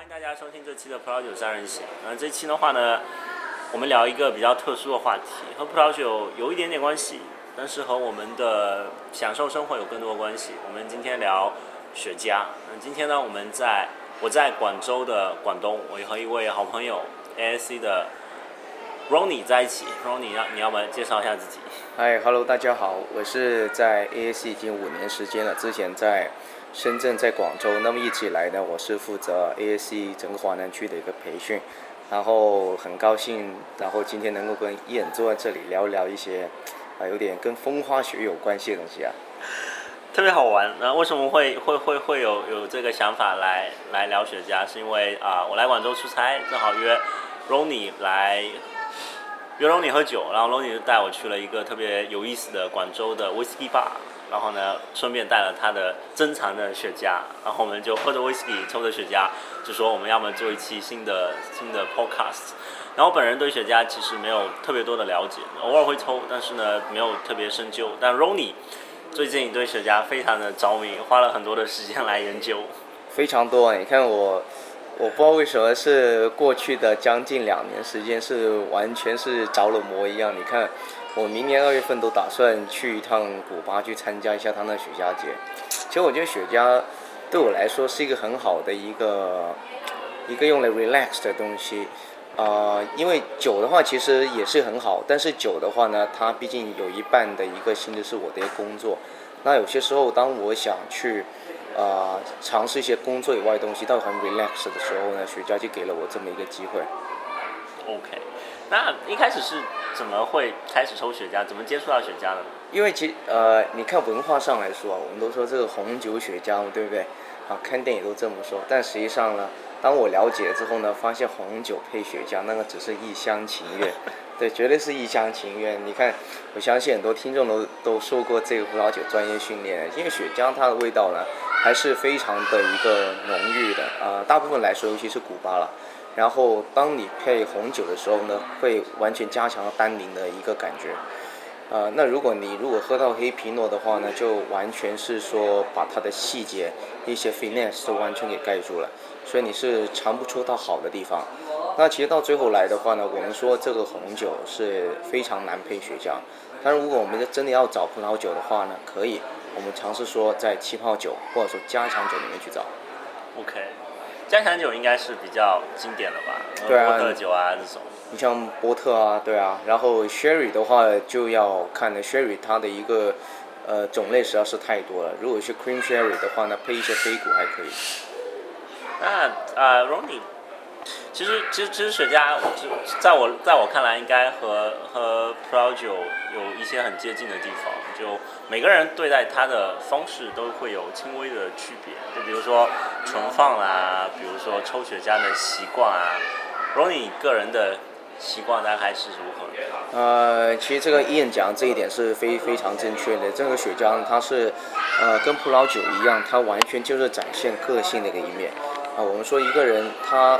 欢迎大家收听这期的葡萄酒三人行。那这期的话呢，我们聊一个比较特殊的话题，和葡萄酒有一点点关系，但是和我们的享受生活有更多的关系。我们今天聊雪茄。那今天呢，我们在我在广州的广东，我和一位好朋友 ASC 的 Ronnie 在一起。Ronnie，要你要不要介绍一下自己？嗨，Hello，大家好，我是在 ASC 已经五年时间了，之前在深圳，在广州，那么一起来呢，我是负责 ASC 整个华南区的一个培训，然后很高兴，然后今天能够跟伊恩坐在这里聊聊一些啊有点跟风花雪有关系的东西啊。特别好玩。那为什么会会会会有有这个想法来来聊雪茄？是因为啊，我来广州出差，正好约 Ronnie 来约 Ronnie 喝酒，然后 Ronnie 就带我去了一个特别有意思的广州的 Whisky Bar，然后呢，顺便带了他的珍藏的雪茄，然后我们就喝着威士忌抽着雪茄，就说我们要么做一期新的新的 Podcast。然后本人对雪茄其实没有特别多的了解，偶尔会抽，但是呢没有特别深究。但 Ronnie 最近对雪茄非常的着迷，花了很多的时间来研究。非常多，你看我，我不知道为什么是过去的将近两年时间是完全是着了魔一样。你看，我明年二月份都打算去一趟古巴去参加一下他那雪茄节。其实我觉得雪茄对我来说是一个很好的一个一个用来 relax 的东西。啊，因为酒的话其实也是很好，但是酒的话呢，它毕竟有一半的一个性质是我的一个工作。那有些时候，当我想去啊尝试一些工作以外的东西，到很 relax 的时候呢，雪茄就给了我这么一个机会。OK，那一开始是怎么会开始抽雪茄？怎么接触到雪茄的呢？因为其呃，你看文化上来说啊，我们都说这个红酒雪茄嘛，对不对？啊，看电影都这么说。但实际上呢，当我了解了之后呢，发现红酒配雪茄那个只是一厢情愿，对，绝对是一厢情愿。你看，我相信很多听众都都受过这个葡萄酒专业训练，因为雪茄它的味道呢，还是非常的一个浓郁的啊、大部分来说，尤其是古巴了。然后当你配红酒的时候呢，会完全加强单宁的一个感觉。呃，那如果你如果喝到黑皮诺的话呢，就完全是说把它的细节一些 finesse 都完全给盖住了，所以你是尝不出它好的地方。那其实到最后来的话呢，我们说这个红酒是非常难配雪茄，但是如果我们真的要找葡萄酒的话呢，可以，我们尝试说在气泡酒或者说加强酒里面去找。OK，加强酒应该是比较经典的吧？对啊波特酒啊这种。你像波特啊，对啊，然后 sherry 的话就要看了，sherry 它的一个呃种类实在是太多了。如果是 cream sherry 的话呢，配一些黑谷还可以。那呃，Ronnie，其实其实其实雪茄，在我在我看来，应该和和葡萄酒有一些很接近的地方。就每个人对待它的方式都会有轻微的区别。就比如说存放啊，比如说抽雪茄的习惯啊。Ronnie 你个人的习惯大概是如何？呃，其实这个 Ian 讲这一点是非非常正确的。这个雪茄呢它是呃跟葡萄酒一样，它完全就是展现个性的一个一面。啊、我们说一个人他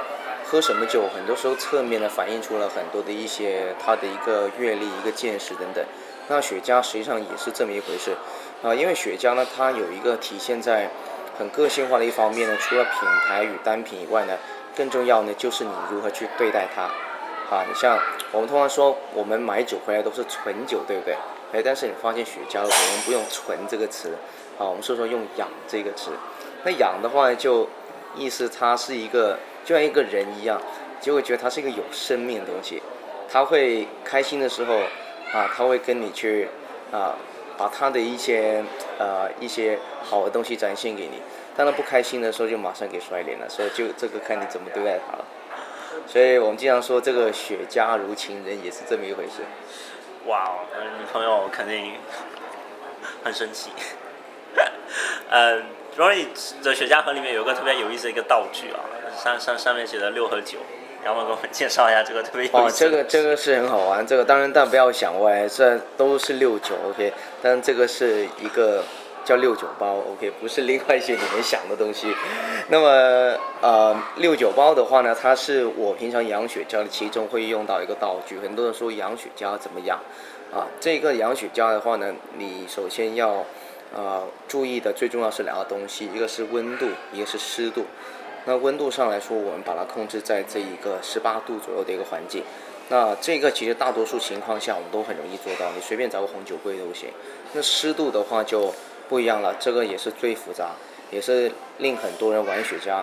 喝什么酒，很多时候侧面呢反映出了很多的一些他的一个阅历、一个见识等等。那雪茄实际上也是这么一回事。啊、因为雪茄呢，它有一个体现在很个性化的一方面呢，除了品牌与单品以外呢，更重要呢就是你如何去对待它。啊，你像我们通常说我们买酒回来都是纯酒，对不对？哎，但是你发现雪茄，我们不用“纯”这个词，啊，我们是说用“养”这个词。那养的话呢，就意思它是一个就像一个人一样，就会觉得它是一个有生命的东西。他会开心的时候，啊，他会跟你去啊，把他的一些呃一些好的东西展现给你。当他不开心的时候，就马上给甩脸了。所以就这个看你怎么对待他了。所以我们经常说这个雪茄如情人，也是这么一回事。哇哦，女朋友肯定很生气。呃，Rory 的雪茄盒里面有个特别有意思的一个道具啊，上上上面写的六和九，要不给我们介绍一下这个特别有意哦，思的这个这个是很好玩，这个当然但不要想歪，这都是六九，OK，但这个是一个叫六九包，OK，不是另外一些你们想的东西。那么呃，六九包的话呢，它是我平常养雪茄的其中会用到一个道具。很多人说养雪茄怎么养啊？这个养雪茄的话呢，你首先要呃注意的最重要是两个东西，一个是温度，一个是湿度。那温度上来说，我们把它控制在这一个十八度左右的一个环境。那这个其实大多数情况下我们都很容易做到，你随便找个红酒柜都行。那湿度的话就不一样了，这个也是最复杂，也是令很多人玩雪茄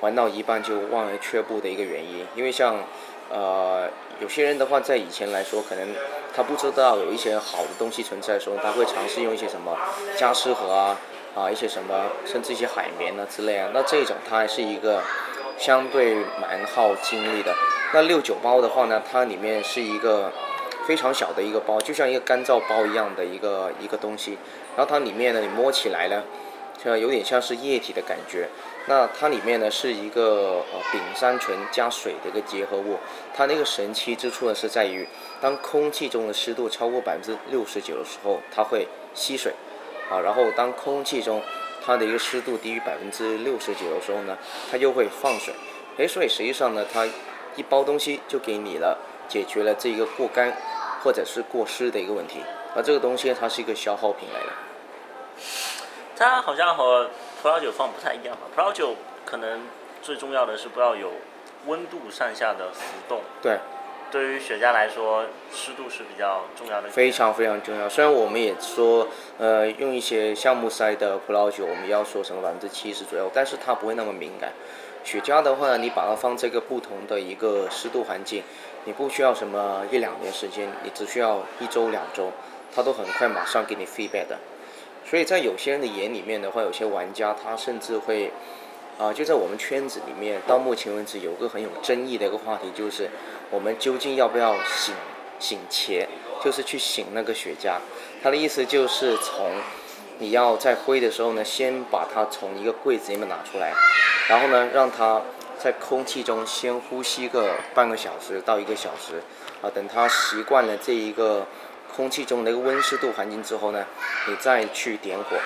玩到一半就望而却步的一个原因。因为像呃有些人的话，在以前来说，可能他不知道有一些好的东西存在的时候，他会尝试用一些什么加湿盒啊啊一些什么，甚至一些海绵啊之类啊。那这种它还是一个相对蛮耗精力的。那六九包的话呢，它里面是一个非常小的一个包，就像一个干燥包一样的一个一个东西。然后它里面呢，你摸起来呢，像有点像是液体的感觉。那它里面呢是一个呃丙三醇加水的一个结合物。它那个神奇之处呢是在于，当空气中的湿度超过百分之六十九的时候，它会吸水，啊，然后当空气中它的一个湿度低于百分之六十九的时候呢，它又会放水。哎，所以实际上呢，它一包东西就给你了，解决了这一个过干或者是过湿的一个问题。而这个东西它是一个消耗品来的。它好像和葡萄酒放不太一样吧？葡萄酒可能最重要的是不要有温度上下的浮动。对。对于雪茄来说，湿度是比较重要的。非常非常重要。虽然我们也说，呃，用一些橡木塞的葡萄酒，我们要说成百分之七十左右，但是它不会那么敏感。雪茄的话，你把它放这个不同的一个湿度环境，你不需要什么一两年时间，你只需要一周两周，它都很快马上给你 feedback 的。所以在有些人的眼里面的话，有些玩家他甚至会，啊，就在我们圈子里面，到目前为止有个很有争议的一个话题，就是我们究竟要不要醒醒茄，就是去醒那个雪茄。他的意思就是从你要在挥的时候呢，先把它从一个柜子里面拿出来，然后呢，让它在空气中先呼吸个半个小时到一个小时，啊，等它习惯了这一个。空气中的一个温湿度环境之后呢，你再去点火，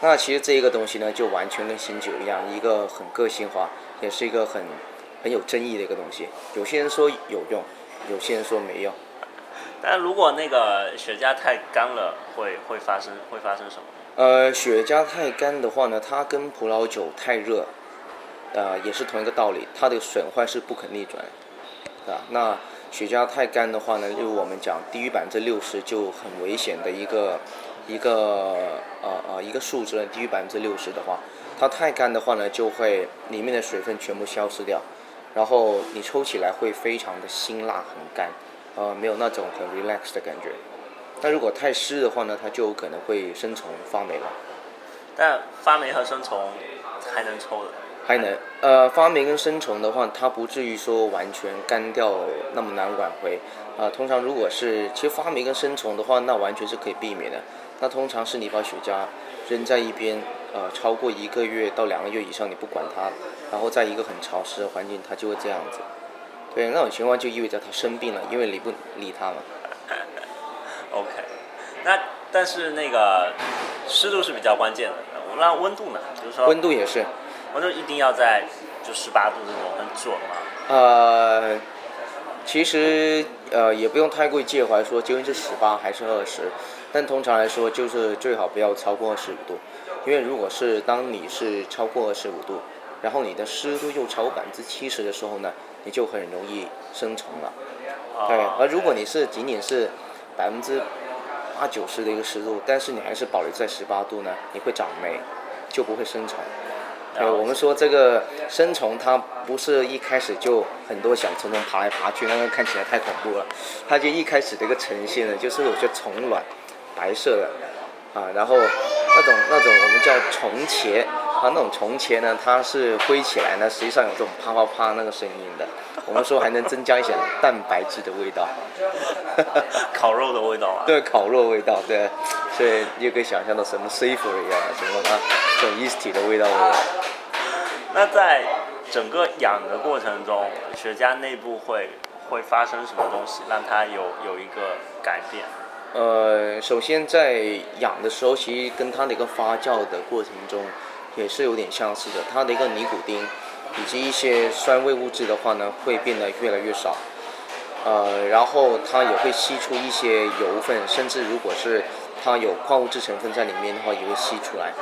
那其实这一个东西呢，就完全跟醒酒一样，一个很个性化，也是一个很很有争议的一个东西。有些人说有用，有些人说没用。但如果那个雪茄太干了，会会发生会发生什么？呃，雪茄太干的话呢，它跟葡萄酒太热，呃，也是同一个道理，它的损坏是不可逆转，啊，那。雪茄太干的话呢，就我们讲低于百分之六十就很危险的一个一个呃呃一个数值呢，低于百分之六十的话，它太干的话呢，就会里面的水分全部消失掉，然后你抽起来会非常的辛辣很干，呃没有那种很 relax 的感觉。但如果太湿的话呢，它就有可能会生虫发霉了。但发霉和生虫还能抽的。还能，呃，发霉跟生虫的话，它不至于说完全干掉那么难挽回，啊，通常如果是其实发霉跟生虫的话，那完全是可以避免的。那通常是你把雪茄扔在一边，呃，超过一个月到两个月以上你不管它，然后在一个很潮湿的环境，它就会这样子。对，那种情况就意味着它生病了，因为你不理它嘛。OK，那但是那个湿度是比较关键的，那温度呢？就是说温度也是。温度一定要在就十八度这种很准吗？呃，其实呃也不用太过介怀说究竟是十八还是二十，但通常来说就是最好不要超过二十五度，因为如果是当你是超过二十五度，然后你的湿度又超过百分之七十的时候呢，你就很容易生虫了。对，而如果你是仅仅是百分之八九十的一个湿度，但是你还是保留在十八度呢，你会长霉，就不会生虫。对，我们说这个生虫，它不是一开始就很多小虫虫爬来爬去，那个看起来太恐怖了。它就一开始的一个呈现呢，就是有些虫卵，白色的，啊，然后那种那种我们叫虫茄，啊，那种虫茄呢，它是挥起来呢，实际上有这种啪啪啪那个声音的。我们说还能增加一些蛋白质的味道，烤肉的味道啊。对，烤肉味道，对，所以你可以想象到什么 s a f e 一样，什么啊，这种 yeasty 的味道。那在整个养的过程中，雪茄内部会会发生什么东西，让它有有一个改变？呃，首先在养的时候，其实跟它的一个发酵的过程中，也是有点相似的。它的一个尼古丁。以及一些酸味物质的话呢，会变得越来越少，呃，然后它也会吸出一些油分，甚至如果是它有矿物质成分在里面的话，也会吸出来。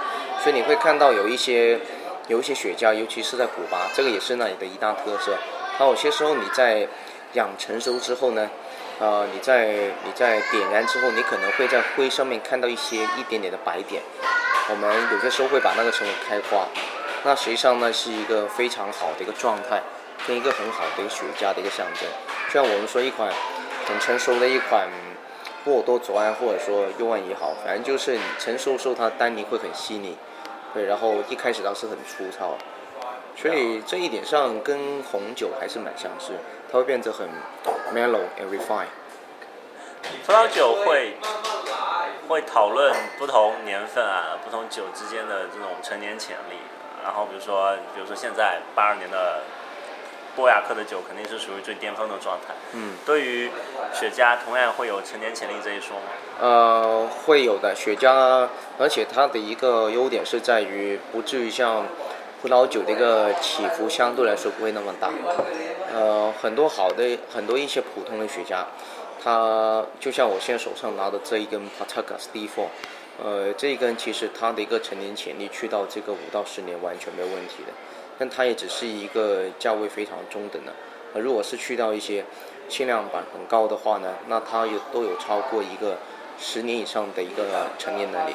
所以你会看到有一些有一些雪茄，尤其是在古巴，这个也是那里的一大特色。它有些时候你在养成熟之后呢，呃，你在你在点燃之后，你可能会在灰上面看到一些一点点的白点。我们有些时候会把那个称为开花，那实际上呢是一个非常好的一个状态，跟一个很好的一个雪茄的一个象征。就像我们说一款很成熟的一款波尔多左岸或者说右岸也好，反正就是你成熟时候它的单宁会很细腻，对，然后一开始它是很粗糙，所以这一点上跟红酒还是蛮相似，它会变得很 mellow and refined。葡萄酒会会讨论不同年份啊、不同酒之间的这种陈年潜力，然后比如说，比如说现在八二年的波雅克的酒肯定是属于最巅峰的状态。嗯，对于雪茄，同样会有陈年潜力这一说吗？呃，会有的，雪茄，而且它的一个优点是在于不至于像葡萄酒的一个起伏相对来说不会那么大。呃，很多好的，很多一些普通的雪茄，它就像我现在手上拿的这一根 Patagas D4，呃，这一根其实它的一个成年潜力去到这个五到十年完全没有问题的，但它也只是一个价位非常中等的。呃，如果是去到一些限量版很高的话呢，那它有都有超过一个十年以上的一个成年能力，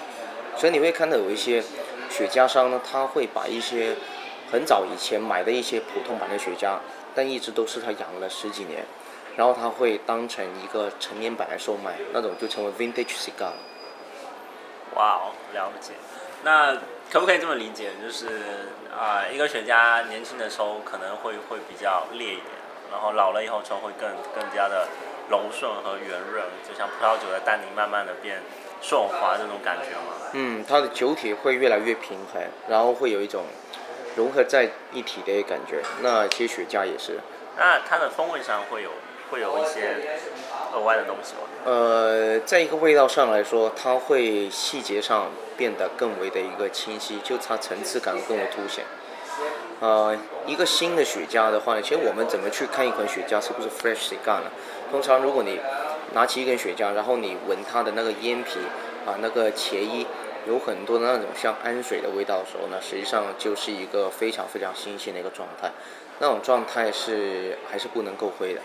所以你会看到有一些雪茄商呢，他会把一些很早以前买的一些普通版的雪茄，但一直都是他养了十几年，然后他会当成一个陈年版来售卖，那种就成为 vintage cigar。哇哦，了解。那可不可以这么理解，就是啊、一个雪茄年轻的时候可能会会比较烈一点，然后老了以后抽会更更加的柔顺和圆润，就像葡萄酒的单宁慢慢的变顺滑那种感觉吗。嗯，它的酒体会越来越平衡，然后会有一种融合在一体的感觉。那其实雪茄也是。那它的风味上会有会有一些额外的东西吗？呃，在一个味道上来说，它会细节上变得更为的一个清晰，就它层次感更为凸显。呃，一个新的雪茄的话呢，其实我们怎么去看一款雪茄是不是 fresh cigar 呢？通常如果你拿起一根雪茄，然后你闻它的那个烟皮啊，那个茄衣有很多的那种像氨水的味道的时候呢，实际上就是一个非常非常新鲜的一个状态。那种状态是还是不能够灰的。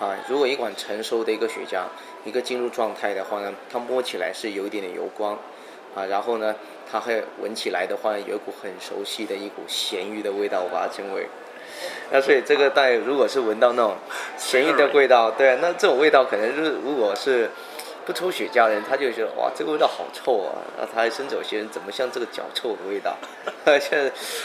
啊，如果一款成熟的一个雪茄，一个进入状态的话呢，它摸起来是有一点点油光，啊，然后呢，它会闻起来的话，有一股很熟悉的一股咸鱼的味道，我把它称为。那所以这个带如果是闻到那种咸鱼的味道，对啊，那这种味道可能就是如果是不抽雪茄的人，他就觉得哇，这个味道好臭啊，那他还甚至有些人怎么像这个脚臭的味道，像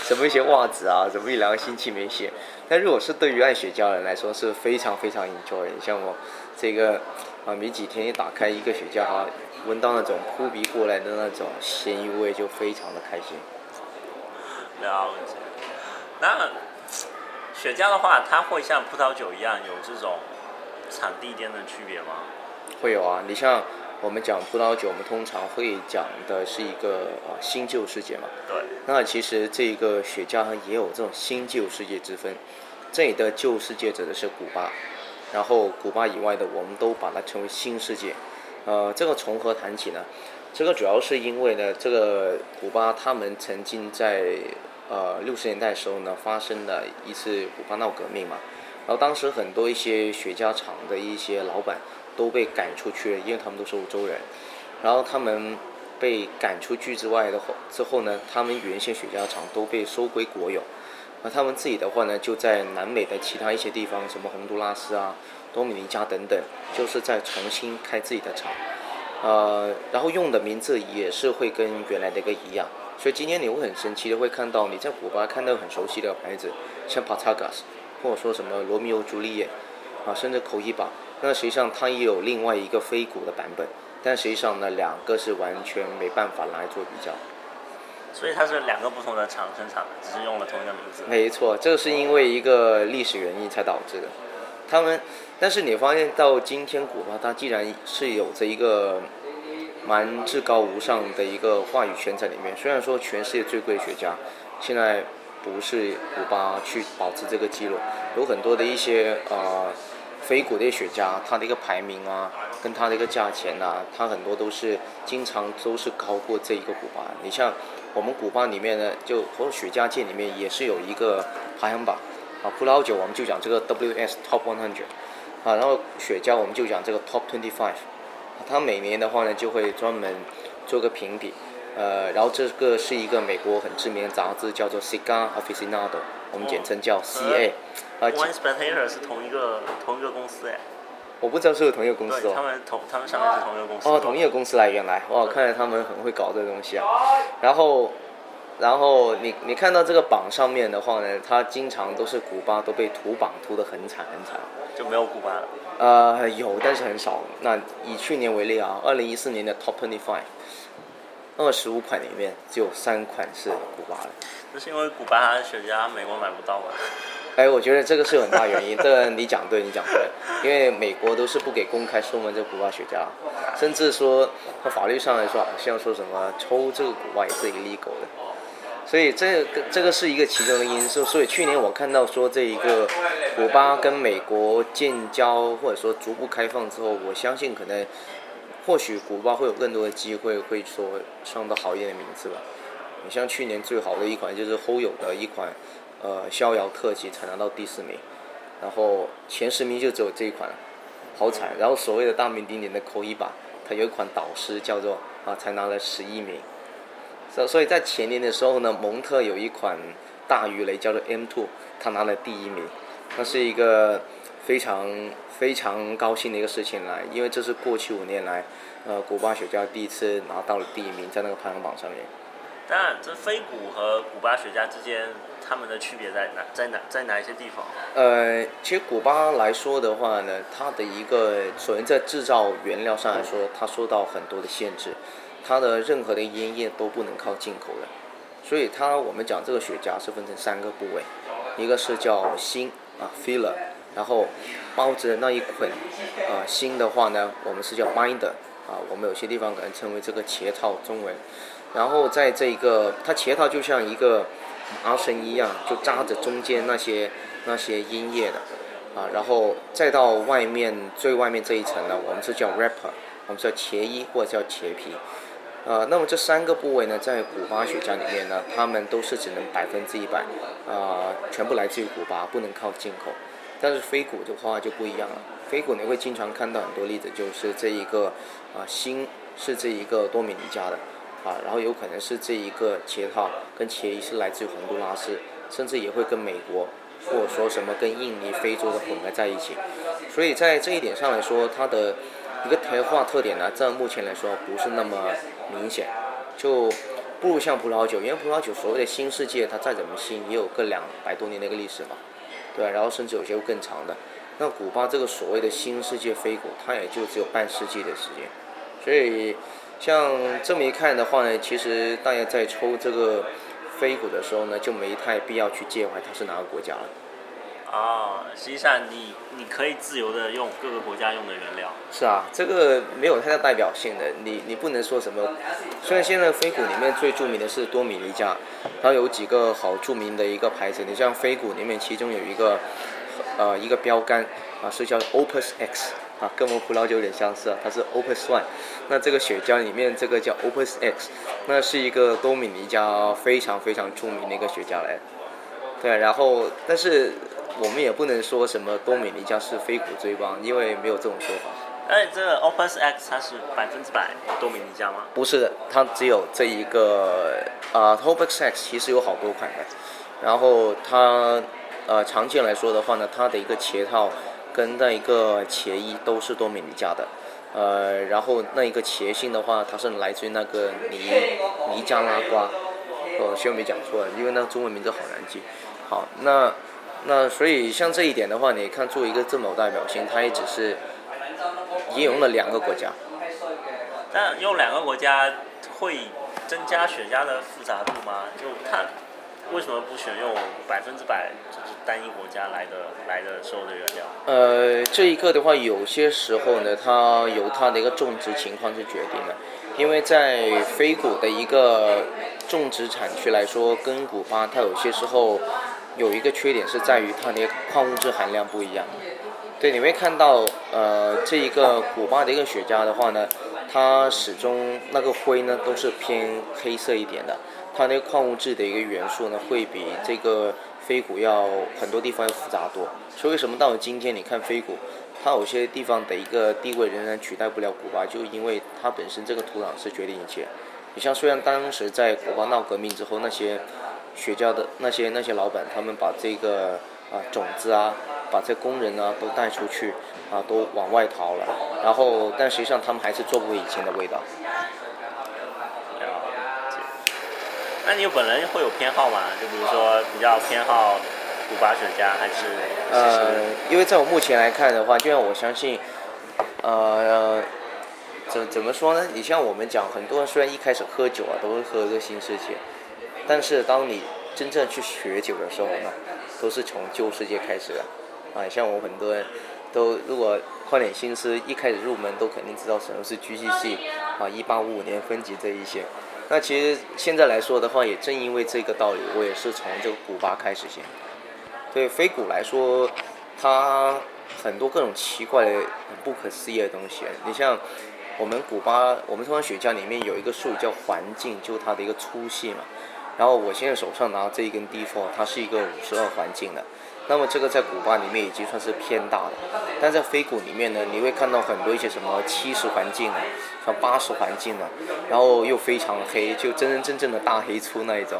什么一些袜子啊，怎么一两个星期没洗。但如果是对于爱雪茄的人来说，是非常非常 enjoy 的。像我这个啊，没几天一打开一个雪茄啊，闻到那种扑鼻过来的那种咸鱼味，就非常的开心。了解。那雪茄的话，它会像葡萄酒一样有这种产地间的区别吗？会有啊，你像我们讲葡萄酒，我们通常会讲的是一个啊新旧世界嘛。对。那其实这个雪茄也有这种新旧世界之分。这里的旧世界指的是古巴，然后古巴以外的我们都把它称为新世界。呃，这个从何谈起呢？这个主要是因为呢，这个古巴他们曾经在呃六十年代的时候呢，发生了一次古巴闹革命嘛。然后当时很多一些雪茄厂的一些老板都被赶出去了，因为他们都是欧洲人。然后他们被赶出去之外的后之后呢，他们原先雪茄厂都被收归国有。而他们自己的话呢，就在南美的其他一些地方，什么洪都拉斯啊、多米尼加等等，就是在重新开自己的厂，呃，然后用的名字也是会跟原来的一个一样。所以今天你会很神奇的会看到你在古巴看到很熟悉的牌子，像 Patagas，或者说什么罗密欧朱丽叶，啊，甚至口一把，那实际上它也有另外一个非古的版本，但实际上呢，两个是完全没办法来做比较。所以它是两个不同的厂生产的，只是用了同一个名字。没错，这个是因为一个历史原因才导致的。他们，但是你发现到今天古巴，它既然是有着一个蛮至高无上的一个话语权在里面。虽然说全世界最贵的雪茄，现在不是古巴去保持这个记录，有很多的一些呃非古的雪茄，它的一个排名啊，跟它的一个价钱呐、它很多都是经常都是高过这一个古巴。你像我们古巴里面呢，就或雪茄界里面也是有一个排行榜啊。葡萄酒我们就讲这个 WS Top 100，啊，然后雪茄我们就讲这个 Top Twenty Five。它每年的话呢，就会专门做个评比，呃，然后这个是一个美国很知名的杂志，叫做 Cigar Aficionado，我们简称叫 CA。啊，One Spectator 是同一个同一个公司哎。我不知道是不是同一个公司哦。他们同他们上面是同一个公司。哦，同一个公司来，原来哇，看来他们很会搞这个东西啊。然后，然后你你看到这个榜上面的话呢，它经常都是古巴都被涂榜涂的很惨很惨。就没有古巴了。呃，有，但是很少。那以去年为例啊，二零一四年的 Top Twenty Five，二十五款里面只有三款是古巴的。那是因为古巴雪茄美国买不到吗？哎，我觉得这个是有很大原因。这个你讲对，你讲对，因为美国都是不给公开售卖这古巴雪茄，甚至说，从法律上来说，好像说什么抽这个古巴也是一个 legal 的。所以这个这个是一个其中的因素。所以去年我看到说这一个古巴跟美国建交或者说逐步开放之后，我相信可能或许古巴会有更多的机会会说上到好一点的名字吧。你像去年最好的一款就是 Ho 友的一款呃逍遥特级才拿到第四名，然后前十名就只有这一款，好惨。然后所谓的大名鼎鼎的 k o 把，它有一款导师叫做啊才拿了十一名。所所以在前年的时候呢，蒙特有一款大鱼雷叫做 M2，他拿了第一名，那是一个非常非常高兴的一个事情来，因为这是过去五年来，呃，古巴雪茄第一次拿到了第一名，在那个排行榜上面。当然，这非古和古巴雪茄之间，它们的区别在哪？在哪？在哪一些地方？呃，其实古巴来说的话呢，它的一个首先在制造原料上来说，它受到很多的限制。它的任何的烟叶都不能靠进口的，所以它我们讲这个雪茄是分成三个部位，一个是叫芯啊 filler，然后包着那一捆啊芯的话呢，我们是叫 binder 啊，我们有些地方可能称为这个茄套中文，然后在这一个它茄套就像一个麻绳一样，就扎着中间那些那些烟叶的啊，然后再到外面最外面这一层呢，我们是叫 wrapper，我们叫茄衣或者叫茄皮。呃，那么这三个部位呢，在古巴雪茄里面呢，它们都是只能百分之一百，啊，全部来自于古巴，不能靠进口。但是非古的话就不一样了，非古你会经常看到很多例子，就是这一个啊芯是这一个多米尼加的，啊，然后有可能是这一个茄套跟茄衣是来自于洪都拉斯，甚至也会跟美国或者说什么跟印尼、非洲的混合在一起。所以在这一点上来说，它的一个台化特点呢，在目前来说不是那么明显，就不如像葡萄酒，因为葡萄酒所谓的新世界，它再怎么新，也有个两百多年的一个历史嘛，对？然后甚至有些更长的。那古巴这个所谓的新世界飞谷，它也就只有半世纪的时间。所以像这么一看的话呢，其实大家在抽这个飞谷的时候呢，就没太必要去介怀它是哪个国家了。啊，实际上你你可以自由的用各个国家用的原料。是啊，这个没有太大代表性的，你你不能说什么。虽然现在飞谷里面最著名的是多米尼加，它有几个好著名的一个牌子，你像飞谷里面其中有一个呃一个标杆啊是叫 Opus X 啊，跟我们葡萄酒有点相似啊，它是 Opus One。那这个雪茄里面这个叫 Opus X，那是一个多米尼加非常非常著名的一个雪茄来。对，然后但是。我们也不能说什么多米尼加是非古追邦，因为没有这种说法。哎，这个 Opus X 它是百分之百多米尼加吗？不是的，它只有这一个啊，Opus X 其实有好多款的。然后它呃，常见来说的话呢，它的一个鞋套跟那一个鞋衣都是多米尼加的。呃，然后那一个茄心的话，它是来自于那个尼尼加拉瓜。哦，希望没讲错，因为那中文名字好难记。好，那。那所以像这一点的话，你看作为一个这么有代表性，它也只是也用了两个国家。但用两个国家会增加雪茄的复杂度吗？就它为什么不选用百分之百就是单一国家来的来的所有的原料？呃，这一个的话，有些时候呢，它由它的一个种植情况去决定的，因为在非古的一个种植产区来说，跟古巴它有些时候。有一个缺点是在于它的矿物质含量不一样。对，你会看到，呃，这一个古巴的一个雪茄的话呢，它始终那个灰呢都是偏黑色一点的，它那个矿物质的一个元素呢，会比这个飞谷要很多地方要复杂多。所以为什么到了今天，你看飞谷，它有些地方的一个地位仍然取代不了古巴，就因为它本身这个土壤是决定一切。你像虽然当时在古巴闹革命之后，那些雪茄的那些那些老板，他们把这个啊种子啊，把这工人啊都带出去啊，都往外逃了。然后，但实际上他们还是做不回以前的味道。那你本人会有偏好吗？就比如说比较偏好古巴雪茄，还是？呃，因为在我目前来看的话，就像我相信，呃，怎怎么说呢？你像我们讲，很多人虽然一开始喝酒啊，都会喝一个新世界，但是当你真正去学酒的时候呢，都是从旧世界开始的。啊，像我很多人都如果花点心思，一开始入门都肯定知道什么是 GCC，啊，一八五五年分级这一些。那其实现在来说的话，也正因为这个道理，我也是从这个古巴开始先。对飞古来说，它很多各种奇怪的、不可思议的东西。你像我们古巴，我们通常雪茄里面有一个术语叫环境，就它的一个粗细嘛。然后我现在手上拿这一根 D4，它是一个五十二环境的。那么这个在古巴里面已经算是偏大的，但在飞谷里面呢，你会看到很多一些什么七十环境的，像八十环境的，然后又非常黑，就真真正正的大黑粗那一种。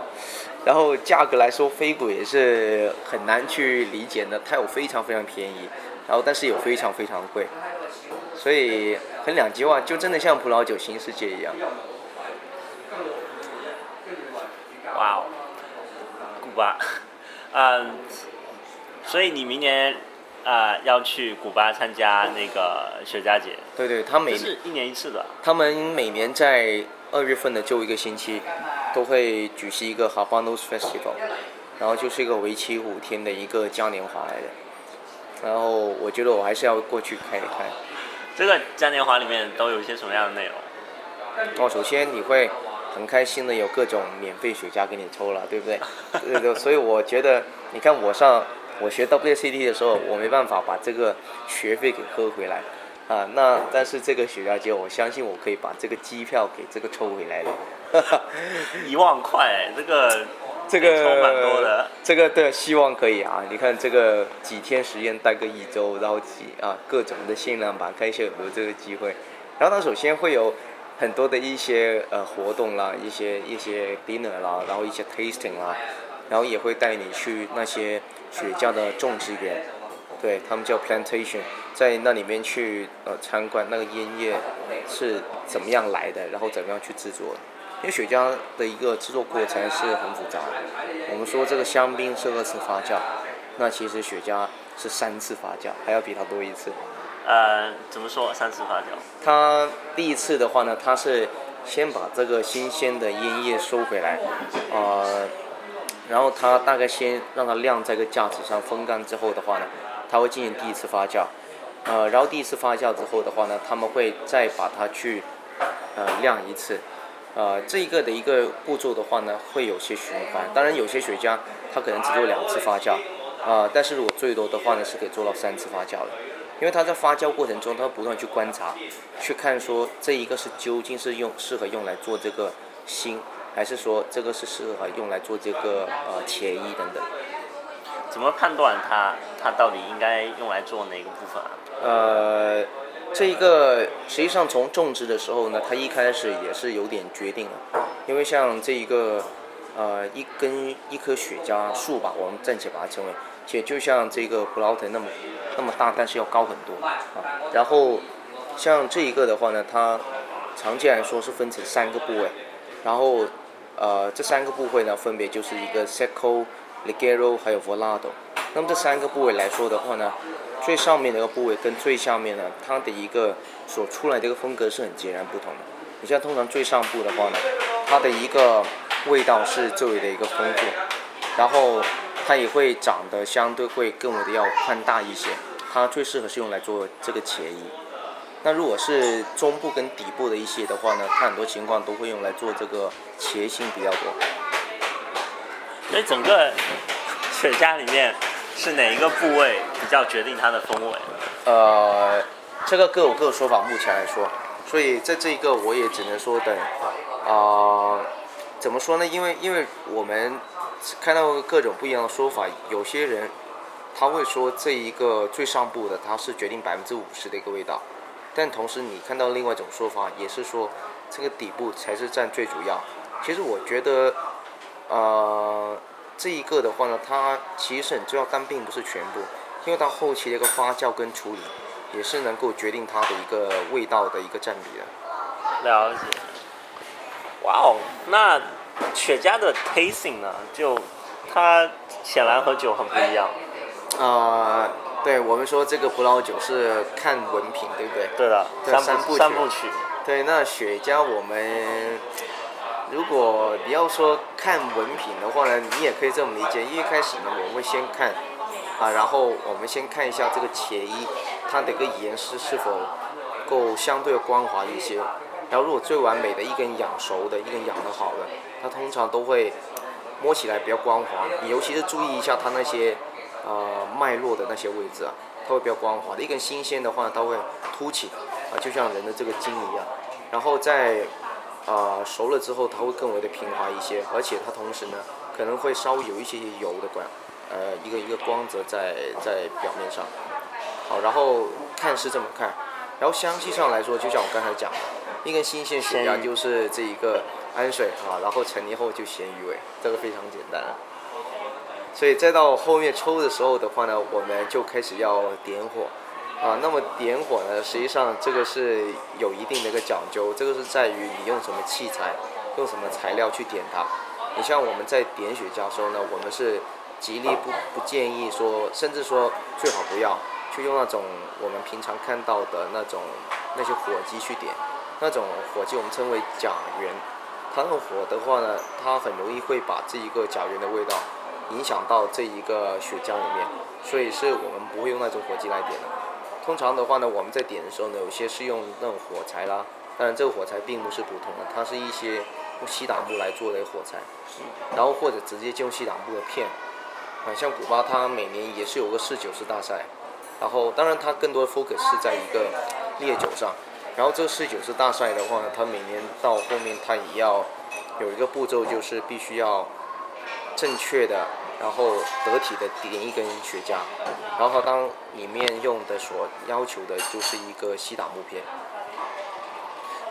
然后价格来说，飞谷也是很难去理解的，它有非常非常便宜，然后但是有非常非常贵，所以很两极化，就真的像葡萄酒新世界一样。哇哦，古巴，嗯。所以你明年啊要去古巴参加那个雪茄节？对对，他每是一年一次的。他们每年在二月份的就一个星期，都会举行一个 Habanos Festival，然后就是一个为期五天的一个嘉年华来的。然后我觉得我还是要过去看一看。这个嘉年华里面都有一些什么样的内容？哦，首先你会很开心的有各种免费雪茄给你抽了，对不对？对对，所以我觉得你看我上。我学 WCD 的时候，我没办法把这个学费给喝回来，啊，那但是这个雪茄节，我相信我可以把这个机票给这个抽回来了。一万块，这个这个抽蛮多的。这个对，希望可以啊！你看这个几天时间待个一周，然后几啊各种的限量版，看一下有没有这个机会。然后它首先会有很多的一些呃活动啦，一些一些 dinner 啦，然后一些 tasting 啦，然后也会带你去那些。雪茄的种植园，对他们叫 plantation，在那里面去呃参观那个烟叶是怎么样来的，然后怎么样去制作。因为雪茄的一个制作过程是很复杂。我们说这个香槟是二次发酵，那其实雪茄是三次发酵，还要比它多一次。呃，怎么说三次发酵？它第一次的话呢，它是先把这个新鲜的烟叶收回来，呃。然后它大概先让它晾在个架子上风干之后的话呢，它会进行第一次发酵，呃，然后第一次发酵之后的话呢，他们会再把它去呃晾一次，呃，这一个的一个步骤的话呢，会有些循环。当然有些雪茄它可能只做两次发酵，啊，但是如果最多的话呢，是可以做到三次发酵的，因为它在发酵过程中，它不断去观察，去看说这一个是究竟是用适合用来做这个新。还是说这个是适合用来做这个呃茄衣等等？怎么判断它它到底应该用来做哪个部分啊？呃，这一个实际上从种植的时候呢，它一开始也是有点决定了，因为像这一个呃一根一棵雪茄树吧，我们暂且把它称为，且就像这个葡萄藤那么那么大，但是要高很多啊。然后像这一个的话呢，它常见来说是分成三个部位。然后，呃，这三个部位呢，分别就是一个 Seco、Ligero 还有 Volado。那么这三个部位来说的话呢，最上面的一个部位跟最下面呢，它的一个所出来的一个风格是很截然不同的。你像通常最上部的话呢，它的一个味道是最为的一个丰富，然后它也会长得相对会更为的要宽大一些。它最适合是用来做这个茄衣。那如果是中部跟底部的一些的话呢，它很多情况都会用来做这个茄心比较多。所以整个雪茄里面是哪一个部位比较决定它的风味？呃，这个各有各的说法，目前来说，所以在这一个我也只能说等啊怎么说呢？因为因为我们看到各种不一样的说法，有些人他会说这一个最上部的它是决定百分之五十的一个味道，但同时你看到另外一种说法，也是说这个底部才是占最主要。其实我觉得，呃，这一个的话呢，它其实很重要，但并不是全部，因为它后期的一个发酵跟处理，也是能够决定它的一个味道的一个占比的。了解。哇哦，那雪茄的 tasting 呢？就它显然和酒很不一样。啊、对我们说这个葡萄酒是看文品，对不对？对的，对三部三部曲三部曲。对，那雪茄我们如果你要说看文品的话呢，你也可以这么理解。一开始呢，我们会先看啊，然后我们先看一下这个茄衣，它的一个颜色是否够相对光滑一些。然后如果最完美的一根养熟的，一根养得好的，它通常都会摸起来比较光滑。你尤其是注意一下它那些呃脉络的那些位置啊，它会比较光滑的。一根新鲜的话，它会凸起啊，就像人的这个筋一样。然后在啊、熟了之后，它会更为的平滑一些，而且它同时呢可能会稍微有一些油的光，呃一个一个光泽在在表面上。好，然后看是这么看，然后香气上来说，就像我刚才讲的，一根新鲜雪咸鱼茄就是这一个氨水啊，然后成年后就咸鱼味，这个非常简单了。所以再到后面抽的时候的话呢，我们就开始要点火。啊，那么点火呢，实际上这个是有一定的一个讲究，这个是在于你用什么器材，用什么材料去点它。你像我们在点雪茄时候呢，我们是极力不不建议说，甚至说最好不要去用那种我们平常看到的那种那些火机去点，那种火机我们称为甲源，它那种火的话呢，它很容易会把这一个甲源的味道影响到这一个雪茄里面，所以是我们不会用那种火机来点的。通常的话呢，我们在点的时候呢，有些是用那种火柴啦，当然这个火柴并不是普通的，它是一些用西打木来做的火柴，然后或者直接就用西打木的片，啊，像古巴它每年也是有个侍酒师大赛，然后当然它更多的 focus 是在一个烈酒上，然后这个侍酒师大赛的话呢，它每年到后面它也要有一个步骤，就是必须要正确的，然后得体的点一根雪茄，然后它当里面用的所要求的就是一个西打木片。